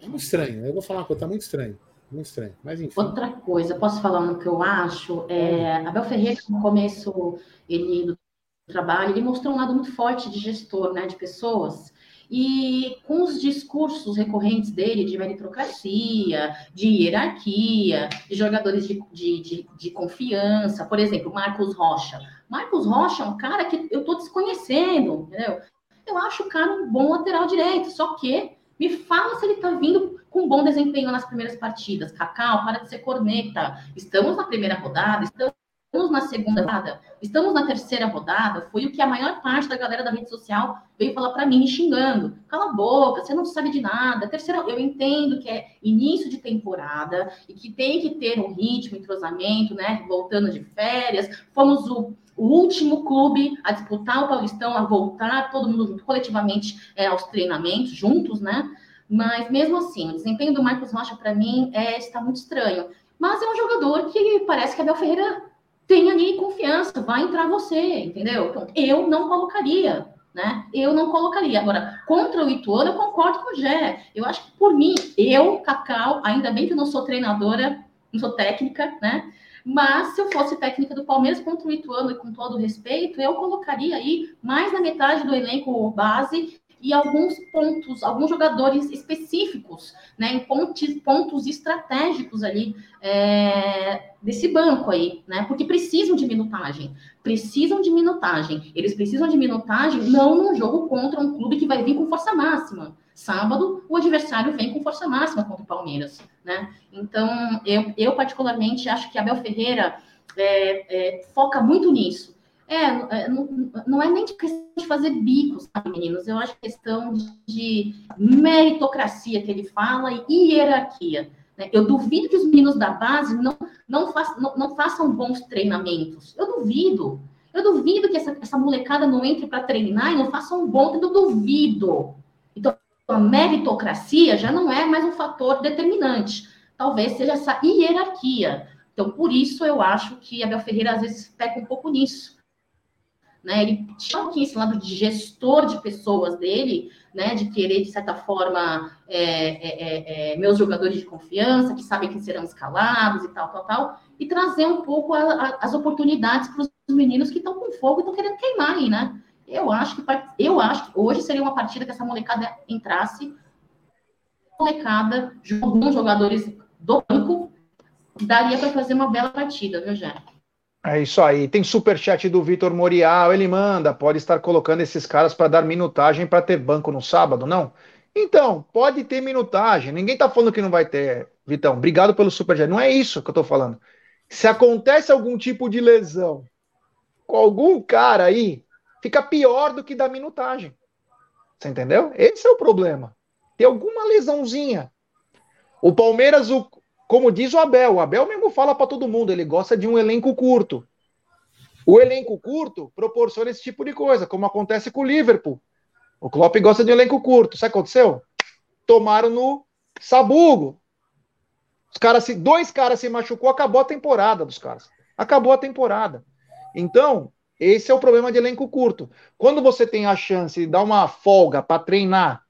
É muito estranho. Eu vou falar uma coisa, tá muito estranho. Muito estranho. Mas enfim. Outra coisa, posso falar no que eu acho? É, Abel Ferreira, no começo ele, trabalho, ele mostrou um lado muito forte de gestor, né, de pessoas. E com os discursos recorrentes dele de meritocracia, de hierarquia, de jogadores de, de, de, de confiança, por exemplo, Marcos Rocha. Marcos Rocha é um cara que eu estou desconhecendo, entendeu? Eu acho o cara um bom lateral direito, só que me fala se ele está vindo com bom desempenho nas primeiras partidas. Cacau, para de ser corneta. Estamos na primeira rodada, estamos Estamos na segunda rodada, estamos na terceira rodada, foi o que a maior parte da galera da rede social veio falar para mim, me xingando. Cala a boca, você não sabe de nada. Terceira, eu entendo que é início de temporada e que tem que ter um ritmo, entrosamento, né? Voltando de férias. Fomos o, o último clube a disputar o Paulistão, a voltar todo mundo junto, coletivamente é, aos treinamentos, juntos, né? Mas mesmo assim, o desempenho do Marcos Rocha, para mim, é, está muito estranho. Mas é um jogador que parece que a Bel Ferreira tem ali confiança, vai entrar você, entendeu? Então, eu não colocaria, né? Eu não colocaria. Agora, contra o Ituano, eu concordo com o Gé. Eu acho que, por mim, eu, Cacau, ainda bem que eu não sou treinadora, não sou técnica, né? Mas se eu fosse técnica do Palmeiras contra o Ituano e com todo respeito, eu colocaria aí mais na metade do elenco base e alguns pontos, alguns jogadores específicos, né, em pontos, pontos estratégicos ali é, desse banco aí, né, porque precisam de minutagem, precisam de minutagem, eles precisam de minutagem não num jogo contra um clube que vai vir com força máxima. Sábado, o adversário vem com força máxima contra o Palmeiras, né? Então, eu, eu particularmente acho que Abel Ferreira é, é, foca muito nisso é, é, não, não é nem questão de fazer bicos, sabe, meninos? Eu acho questão de meritocracia que ele fala e hierarquia. Né? Eu duvido que os meninos da base não, não, façam, não, não façam bons treinamentos. Eu duvido. Eu duvido que essa, essa molecada não entre para treinar e não faça um bom treino. Eu duvido. Então, a meritocracia já não é mais um fator determinante. Talvez seja essa hierarquia. Então, por isso, eu acho que Abel Ferreira às vezes peca um pouco nisso né? Ele tinha um esse lado de gestor de pessoas dele, né? De querer, de certa forma, é, é, é, é, meus jogadores de confiança, que sabem que serão escalados e tal, tal, tal, e trazer um pouco a, a, as oportunidades para os meninos que estão com fogo e estão querendo queimar aí, né? Eu acho que eu acho que hoje seria uma partida que essa molecada entrasse, molecada, alguns jogadores do banco, daria para fazer uma bela partida, viu, Jé? É isso aí. Tem super chat do Vitor Morial. Ele manda, pode estar colocando esses caras para dar minutagem para ter banco no sábado, não? Então, pode ter minutagem. Ninguém tá falando que não vai ter, Vitão. Obrigado pelo super chat. Não é isso que eu tô falando. Se acontece algum tipo de lesão com algum cara aí, fica pior do que dar minutagem. Você entendeu? Esse é o problema. Tem alguma lesãozinha. O Palmeiras, o, como diz o Abel, o Abel mesmo fala para todo mundo, ele gosta de um elenco curto. O elenco curto proporciona esse tipo de coisa, como acontece com o Liverpool. O Klopp gosta de um elenco curto. Sabe o que aconteceu? Tomaram no sabugo. Os caras se, dois caras se machucou, acabou a temporada dos caras. Acabou a temporada. Então, esse é o problema de elenco curto. Quando você tem a chance de dar uma folga para treinar,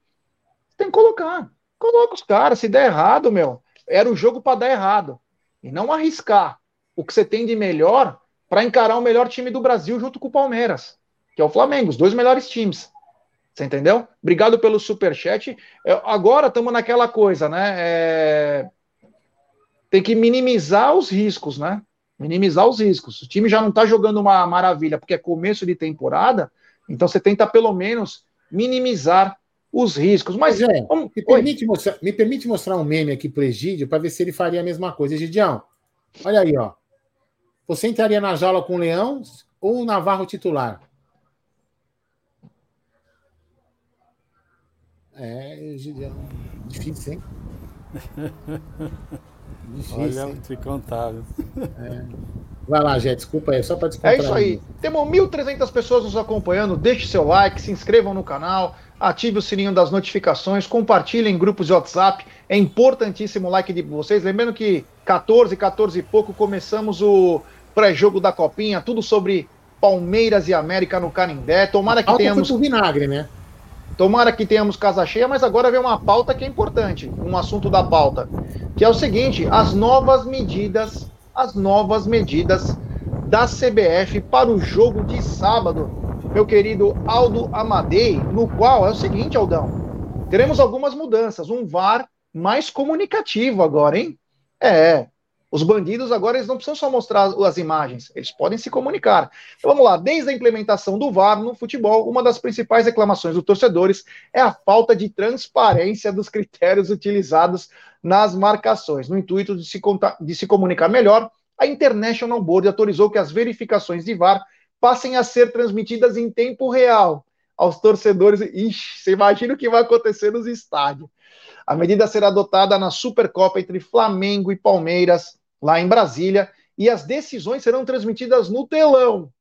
tem que colocar. Coloca os caras. Se der errado, meu, era o jogo para dar errado. E não arriscar o que você tem de melhor para encarar o melhor time do Brasil junto com o Palmeiras, que é o Flamengo, os dois melhores times. Você entendeu? Obrigado pelo super chat. É, agora estamos naquela coisa, né? É... Tem que minimizar os riscos, né? Minimizar os riscos. O time já não está jogando uma maravilha porque é começo de temporada, então você tenta pelo menos minimizar os riscos. Mas é, me, permite mostrar, me permite mostrar um meme aqui para o Egídio para ver se ele faria a mesma coisa. Egidião, olha aí, ó. Você entraria na jaula com o Leão ou o Navarro titular? É, Egidião. Difícil, hein? Difícil, Olha, hein? te contar. É. Vai lá, gente, desculpa aí, só para desculpar. É isso aí. Temos 1.300 pessoas nos acompanhando. Deixe seu like, se inscrevam no canal ative o sininho das notificações, compartilhe em grupos de WhatsApp. É importantíssimo o like de vocês. Lembrando que 14, 14 e pouco começamos o pré-jogo da Copinha, tudo sobre Palmeiras e América no Canindé. Tomara que tenhamos. Foi vinagre, né? Tomara que tenhamos casa cheia, mas agora vem uma pauta que é importante, um assunto da pauta, que é o seguinte: as novas medidas, as novas medidas da CBF para o jogo de sábado, meu querido Aldo Amadei, no qual é o seguinte, Aldão, teremos algumas mudanças, um VAR mais comunicativo agora, hein? É, os bandidos agora eles não precisam só mostrar as imagens, eles podem se comunicar. Então vamos lá, desde a implementação do VAR no futebol, uma das principais reclamações dos torcedores é a falta de transparência dos critérios utilizados nas marcações. No intuito de se, de se comunicar melhor, a International Board autorizou que as verificações de VAR passem a ser transmitidas em tempo real aos torcedores. Ixi, você imagina o que vai acontecer nos estádios. A medida será adotada na Supercopa entre Flamengo e Palmeiras lá em Brasília, e as decisões serão transmitidas no telão.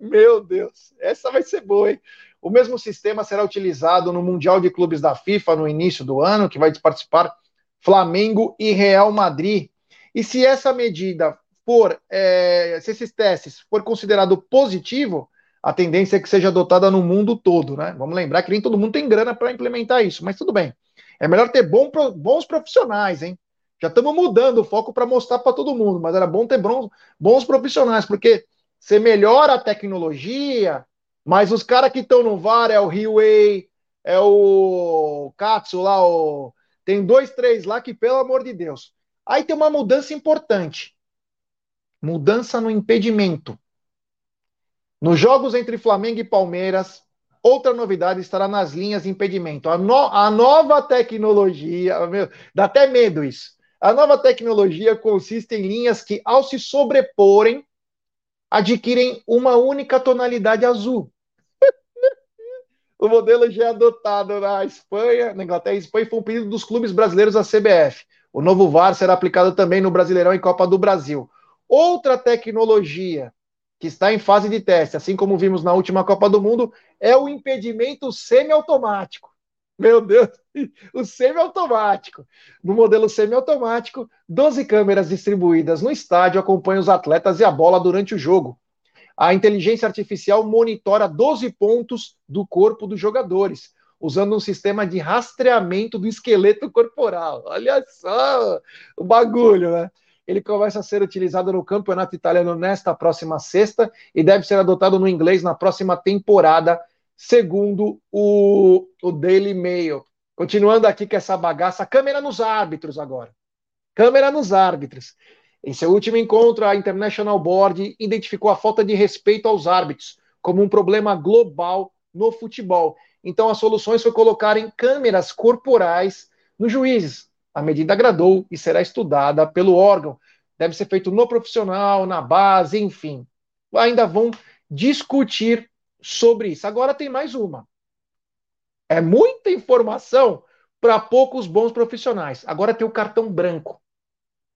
Meu Deus, essa vai ser boa, hein? O mesmo sistema será utilizado no Mundial de Clubes da FIFA no início do ano, que vai participar Flamengo e Real Madrid. E se essa medida for, é, se esses testes for considerado positivo, a tendência é que seja adotada no mundo todo, né? Vamos lembrar que nem todo mundo tem grana para implementar isso, mas tudo bem. É melhor ter bom, bons profissionais, hein? Já estamos mudando o foco para mostrar para todo mundo, mas era bom ter bons, bons profissionais, porque você melhora a tecnologia, mas os caras que estão no VAR é o Huawei, é o Katsu lá, o... tem dois, três lá que, pelo amor de Deus. Aí tem uma mudança importante. Mudança no impedimento. Nos jogos entre Flamengo e Palmeiras, outra novidade estará nas linhas de impedimento. A, no... a nova tecnologia, meu, dá até medo isso. A nova tecnologia consiste em linhas que, ao se sobreporem, adquirem uma única tonalidade azul. O modelo já é adotado na Espanha, na Inglaterra e Espanha, foi um pedido dos clubes brasileiros à CBF. O novo VAR será aplicado também no Brasileirão e Copa do Brasil. Outra tecnologia que está em fase de teste, assim como vimos na última Copa do Mundo, é o impedimento semiautomático. Meu Deus, o semiautomático. No modelo semiautomático, 12 câmeras distribuídas no estádio acompanham os atletas e a bola durante o jogo. A inteligência artificial monitora 12 pontos do corpo dos jogadores, usando um sistema de rastreamento do esqueleto corporal. Olha só o bagulho, né? Ele começa a ser utilizado no campeonato italiano nesta próxima sexta e deve ser adotado no inglês na próxima temporada segundo o, o Daily Mail. Continuando aqui com essa bagaça, câmera nos árbitros agora. Câmera nos árbitros. Em seu último encontro, a International Board identificou a falta de respeito aos árbitros como um problema global no futebol. Então, as soluções foi colocar em câmeras corporais nos juízes. A medida agradou e será estudada pelo órgão. Deve ser feito no profissional, na base, enfim. Ainda vão discutir sobre isso. Agora tem mais uma. É muita informação para poucos bons profissionais. Agora tem o cartão branco.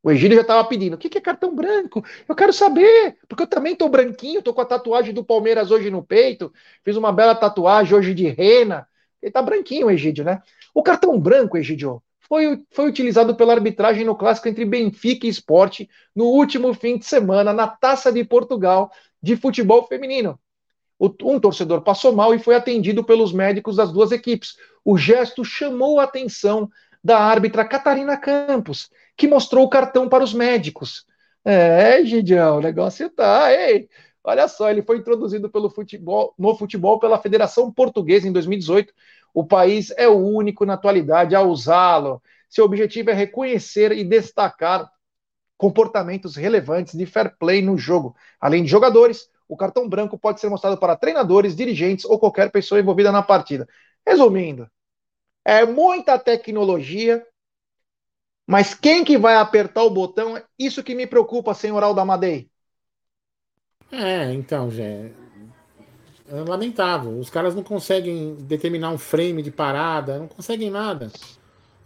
O Egílio já estava pedindo: o que é cartão branco? Eu quero saber, porque eu também estou branquinho, estou com a tatuagem do Palmeiras hoje no peito, fiz uma bela tatuagem hoje de rena. Ele está branquinho, o Egídio, né? O cartão branco, Egídio, foi, foi utilizado pela arbitragem no clássico entre Benfica e Esporte no último fim de semana, na Taça de Portugal de futebol feminino um torcedor passou mal e foi atendido pelos médicos das duas equipes. O gesto chamou a atenção da árbitra Catarina Campos, que mostrou o cartão para os médicos. É, Gidião, o negócio tá. Ei, olha só, ele foi introduzido pelo futebol, no futebol pela Federação Portuguesa em 2018. O país é o único na atualidade a usá-lo. Seu objetivo é reconhecer e destacar comportamentos relevantes de fair play no jogo, além de jogadores, o cartão branco pode ser mostrado para treinadores, dirigentes ou qualquer pessoa envolvida na partida. Resumindo, é muita tecnologia, mas quem que vai apertar o botão? Isso que me preocupa, senhor Aldamadei. É, então, Gé, é lamentável. Os caras não conseguem determinar um frame de parada, não conseguem nada.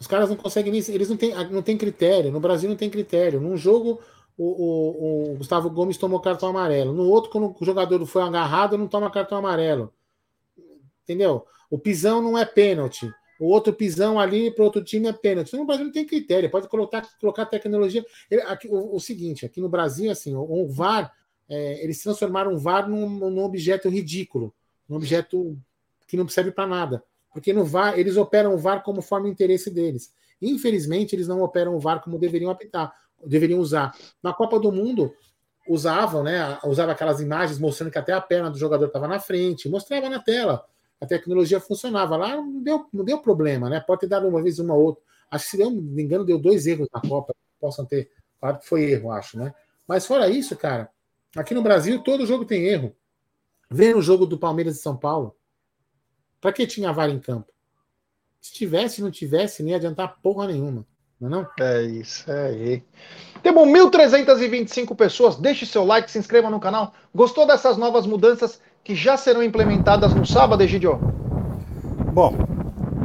Os caras não conseguem eles não têm, não têm critério. No Brasil não tem critério. Num jogo o, o, o, Gustavo Gomes tomou cartão amarelo. No outro, quando o jogador foi agarrado, não toma cartão amarelo. Entendeu? O pisão não é pênalti. O outro pisão ali para outro time é pênalti. Então, no Brasil não tem critério. Pode colocar, colocar tecnologia. Ele, aqui, o, o, seguinte, aqui no Brasil, assim, o, o VAR é, eles transformaram o VAR num, num, objeto ridículo, um objeto que não serve para nada. Porque no VAR, eles operam o VAR como forma de interesse deles. Infelizmente, eles não operam o VAR como deveriam apitar, deveriam usar. Na Copa do Mundo, usavam, né? Usava aquelas imagens mostrando que até a perna do jogador estava na frente, mostrava na tela. A tecnologia funcionava. Lá não deu, não deu problema, né? Pode ter dado uma vez uma ou outra. Acho que, se não me engano, deu dois erros na Copa. Possam ter falado que foi erro, acho, né? Mas fora isso, cara, aqui no Brasil todo jogo tem erro. Vê no jogo do Palmeiras e São Paulo. Para que tinha VAR em campo? Se tivesse, não tivesse, nem ia adiantar porra nenhuma. Não é, não? é isso é aí. Temos 1.325 pessoas. Deixe seu like, se inscreva no canal. Gostou dessas novas mudanças que já serão implementadas no sábado, Egidio? Bom,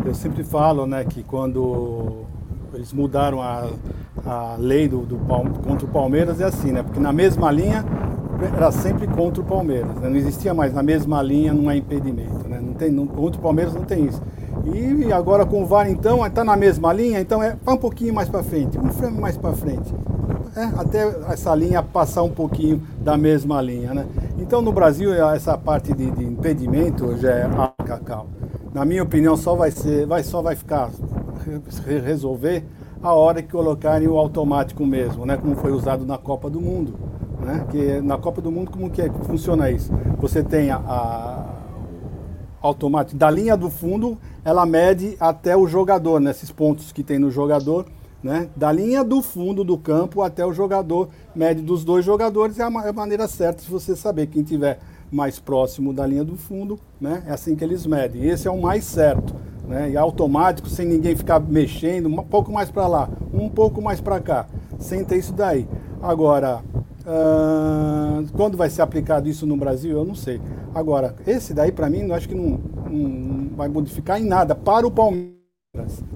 eu sempre falo né, que quando eles mudaram a, a lei do, do, contra o Palmeiras, é assim, né? Porque na mesma linha era sempre contra o Palmeiras. Né? Não existia mais na mesma linha, não é impedimento. Né? Não tem, não, contra o Palmeiras não tem isso. E agora com o VAR, então, está na mesma linha, então é um pouquinho mais para frente, um frame mais para frente. É, até essa linha passar um pouquinho da mesma linha, né? Então no Brasil essa parte de, de impedimento já é a cacau. Na minha opinião só vai ser, vai só vai ficar resolver a hora que colocarem o automático mesmo, né? Como foi usado na Copa do Mundo, né? Que na Copa do Mundo como que, é, funciona isso? Você tem a, a automático da linha do fundo, ela mede até o jogador, nesses né? pontos que tem no jogador, né? Da linha do fundo do campo até o jogador, mede dos dois jogadores, é a, é a maneira certa de você saber quem tiver mais próximo da linha do fundo, né? É assim que eles medem. Esse é o mais certo, né? E automático, sem ninguém ficar mexendo, um pouco mais para lá, um pouco mais para cá, sem ter isso daí. Agora, uh, quando vai ser aplicado isso no Brasil, eu não sei. Agora, esse daí para mim, eu acho que não, não vai modificar em nada para o Palmeiras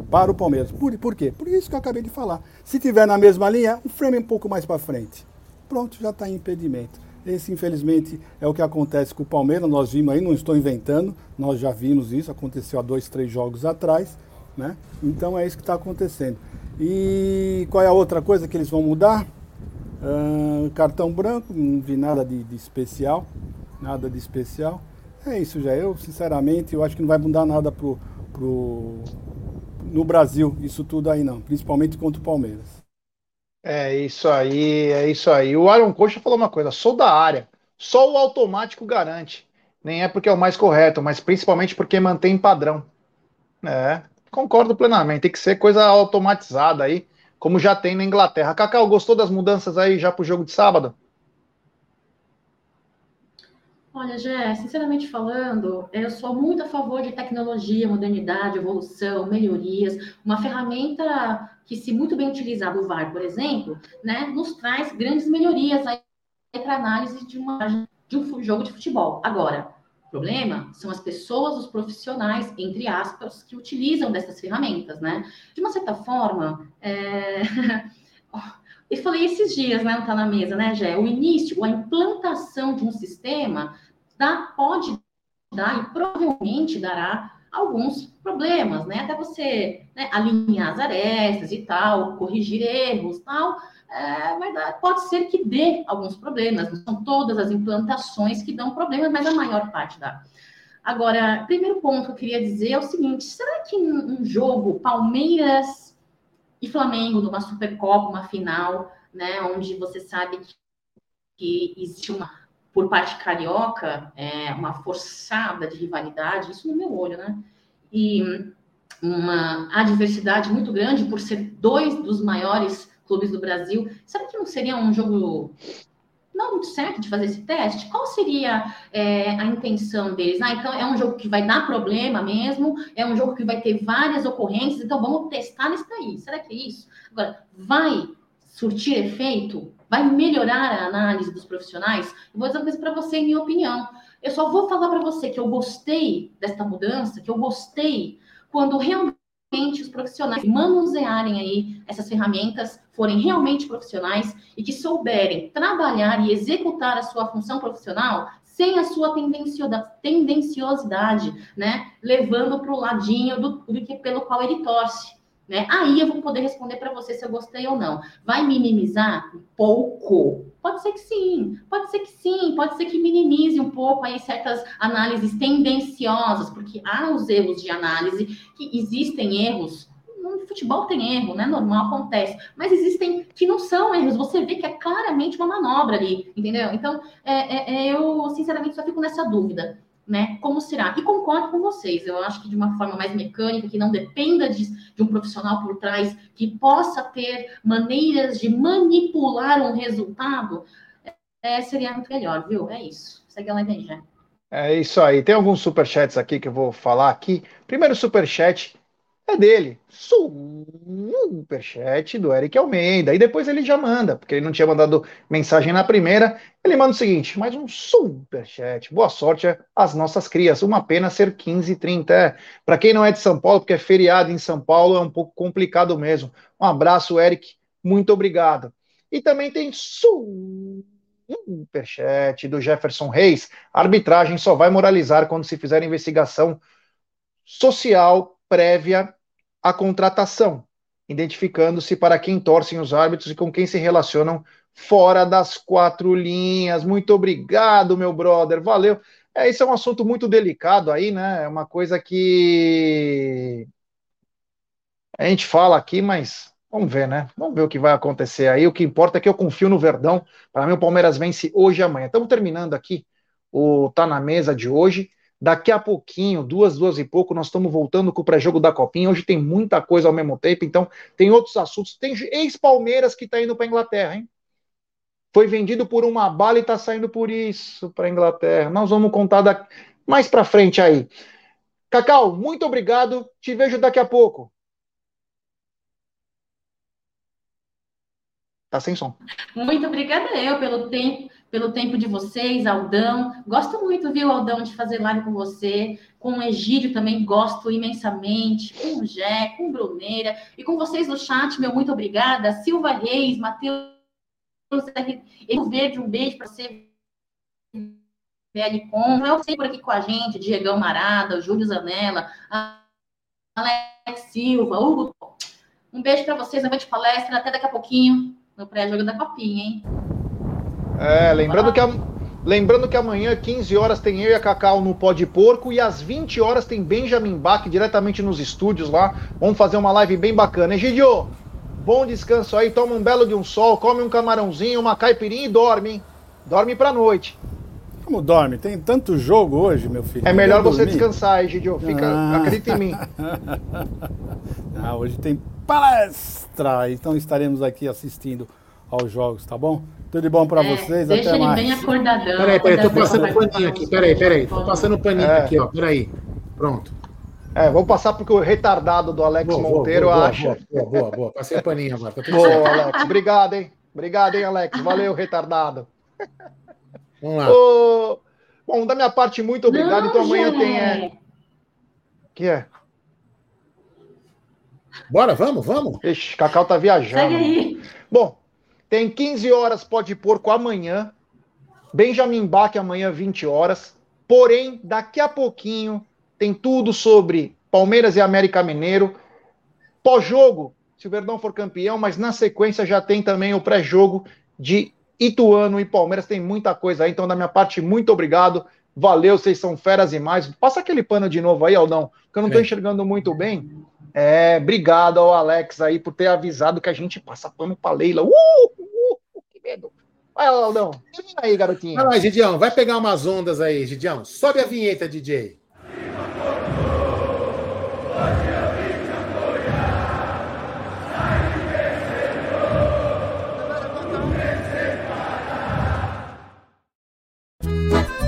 para o Palmeiras. Por, por quê? Por isso que eu acabei de falar. Se tiver na mesma linha, um frame um pouco mais para frente. Pronto, já está em impedimento. Esse, infelizmente, é o que acontece com o Palmeiras. Nós vimos aí, não estou inventando, nós já vimos isso, aconteceu há dois, três jogos atrás. Né? Então é isso que está acontecendo. E qual é a outra coisa que eles vão mudar? Uh, cartão branco, não vi nada de, de especial. Nada de especial. É isso já. Eu, sinceramente, eu acho que não vai mudar nada pro, pro, no Brasil, isso tudo aí não, principalmente contra o Palmeiras. É isso aí, é isso aí. O Aaron Coxa falou uma coisa: sou da área, só o automático garante. Nem é porque é o mais correto, mas principalmente porque mantém padrão. É, concordo plenamente. Tem que ser coisa automatizada aí, como já tem na Inglaterra. Cacau, gostou das mudanças aí já pro jogo de sábado? Olha, Gé, sinceramente falando, eu sou muito a favor de tecnologia, modernidade, evolução, melhorias. Uma ferramenta que, se muito bem utilizada, o VAR, por exemplo, né, nos traz grandes melhorias para análise de, uma, de um jogo de futebol. Agora, o problema são as pessoas, os profissionais, entre aspas, que utilizam dessas ferramentas, né? De uma certa forma, é... Eu falei esses dias, né? Não tá na mesa, né, Gé? O início, a implantação de um sistema dá, pode dar e provavelmente dará alguns problemas, né? Até você né, alinhar as arestas e tal, corrigir erros tal, é, vai dar, pode ser que dê alguns problemas. Não são todas as implantações que dão problemas, mas a maior parte dá. Agora, primeiro ponto que eu queria dizer é o seguinte: será que um jogo Palmeiras e Flamengo numa Supercopa, uma final, né, onde você sabe que, que existe uma, por parte carioca, é, uma forçada de rivalidade, isso no meu olho, né? E uma adversidade muito grande por ser dois dos maiores clubes do Brasil. Será que não seria um jogo não muito certo de fazer esse teste? Qual seria é, a intenção deles? Ah, então é um jogo que vai dar problema mesmo, é um jogo que vai ter várias ocorrências, então vamos testar nisso daí. Será que é isso? Agora, vai surtir efeito? Vai melhorar a análise dos profissionais? Eu vou dizer uma coisa para você, em minha opinião. Eu só vou falar para você que eu gostei desta mudança, que eu gostei quando realmente os profissionais manusearem aí essas ferramentas, forem realmente profissionais e que souberem trabalhar e executar a sua função profissional sem a sua tendenciosidade, né? Levando para o ladinho do, do que pelo qual ele torce. Né? Aí eu vou poder responder para você se eu gostei ou não. Vai minimizar um pouco, Pode ser que sim, pode ser que sim, pode ser que minimize um pouco aí certas análises tendenciosas, porque há os erros de análise, que existem erros no futebol tem erro, né? Normal, acontece. Mas existem que não são erros. Você vê que é claramente uma manobra ali, entendeu? Então, é, é, é eu, sinceramente, só fico nessa dúvida né? Como será? E concordo com vocês, eu acho que de uma forma mais mecânica, que não dependa de, de, um profissional por trás, que possa ter maneiras de manipular um resultado, é, seria muito melhor, viu? É isso. Segue lá, já. É isso aí. Tem alguns superchats aqui que eu vou falar aqui. Primeiro superchat é dele. Superchat do Eric Almeida. E depois ele já manda, porque ele não tinha mandado mensagem na primeira. Ele manda o seguinte: mais um superchat. Boa sorte às nossas crias. Uma pena ser 15 e 30. É. Para quem não é de São Paulo, porque é feriado em São Paulo, é um pouco complicado mesmo. Um abraço, Eric. Muito obrigado. E também tem superchat do Jefferson Reis. A arbitragem só vai moralizar quando se fizer investigação social prévia à contratação, identificando-se para quem torcem os árbitros e com quem se relacionam fora das quatro linhas. Muito obrigado, meu brother, valeu. É, esse é um assunto muito delicado aí, né? É uma coisa que a gente fala aqui, mas vamos ver, né? Vamos ver o que vai acontecer aí. O que importa é que eu confio no Verdão. Para mim, o Palmeiras vence hoje e amanhã. Estamos terminando aqui o Tá na Mesa de hoje. Daqui a pouquinho, duas, duas e pouco, nós estamos voltando com o pré-jogo da Copinha. Hoje tem muita coisa ao mesmo tempo, então tem outros assuntos. Tem ex-Palmeiras que está indo para Inglaterra, hein? Foi vendido por uma bala e está saindo por isso para Inglaterra. Nós vamos contar da... mais para frente aí. Cacau, muito obrigado. Te vejo daqui a pouco. Tá sem som. Muito obrigada eu pelo tempo pelo tempo de vocês, Aldão. Gosto muito, viu, Aldão, de fazer live com você. Com o Egídio também gosto imensamente. Com o Jé, com o Bruneira. E com vocês no chat, meu muito obrigada. Silva Reis, Matheus Edu Verde, um beijo para você. VL Com, eu sei por aqui com a gente, Diegão Marada, Júlio Zanella, Alex Silva, Hugo. Um beijo para vocês, noite palestra, até daqui a pouquinho no pré-jogo da Copinha, hein? É, lembrando que, a, lembrando que amanhã, 15 horas, tem eu e a Cacau no Pó de Porco e às 20 horas tem Benjamin Bach diretamente nos estúdios lá. Vamos fazer uma live bem bacana. Egidio, bom descanso aí, toma um belo de um sol, come um camarãozinho, uma caipirinha e dorme, hein? Dorme pra noite. Como dorme? Tem tanto jogo hoje, meu filho. É melhor você descansar, Egidio. Fica, ah. acredita em mim. ah, hoje tem palestra, então estaremos aqui assistindo aos jogos, tá bom? Tudo de bom para é, vocês, deixa até ele mais. bem acordadão. Peraí, peraí, tô passando o paninho aqui, peraí, peraí, tô passando o paninho é. aqui, ó, peraí, pronto. É, vou passar porque o retardado do Alex boa, Monteiro boa, boa, acha. Boa, boa, boa, passei o paninho agora. Tá boa, certo. Alex, obrigado, hein? Obrigado, hein, Alex? Valeu, retardado. Vamos lá. Ô, bom, da minha parte, muito obrigado. Não, então amanhã gente. tem. É... que é? Bora, vamos, vamos. Ixi, Cacau tá viajando. Segue aí. Bom, tem 15 horas pode porco amanhã. Benjamin Bach amanhã 20 horas. Porém, daqui a pouquinho tem tudo sobre Palmeiras e América Mineiro. Pós-jogo, se o Verdão for campeão, mas na sequência já tem também o pré-jogo de Ituano e Palmeiras. Tem muita coisa aí. Então, da minha parte, muito obrigado. Valeu, vocês são feras e mais. Passa aquele pano de novo aí, Aldão, que eu não estou enxergando muito bem. É, obrigado ao Alex aí por ter avisado que a gente passa pano pra Leila. Uh, uh, uh que medo. Vai lá, Aldão. Termina aí, garotinho. Vai lá, Gidião. Vai pegar umas ondas aí, Gidião. Sobe a vinheta, DJ.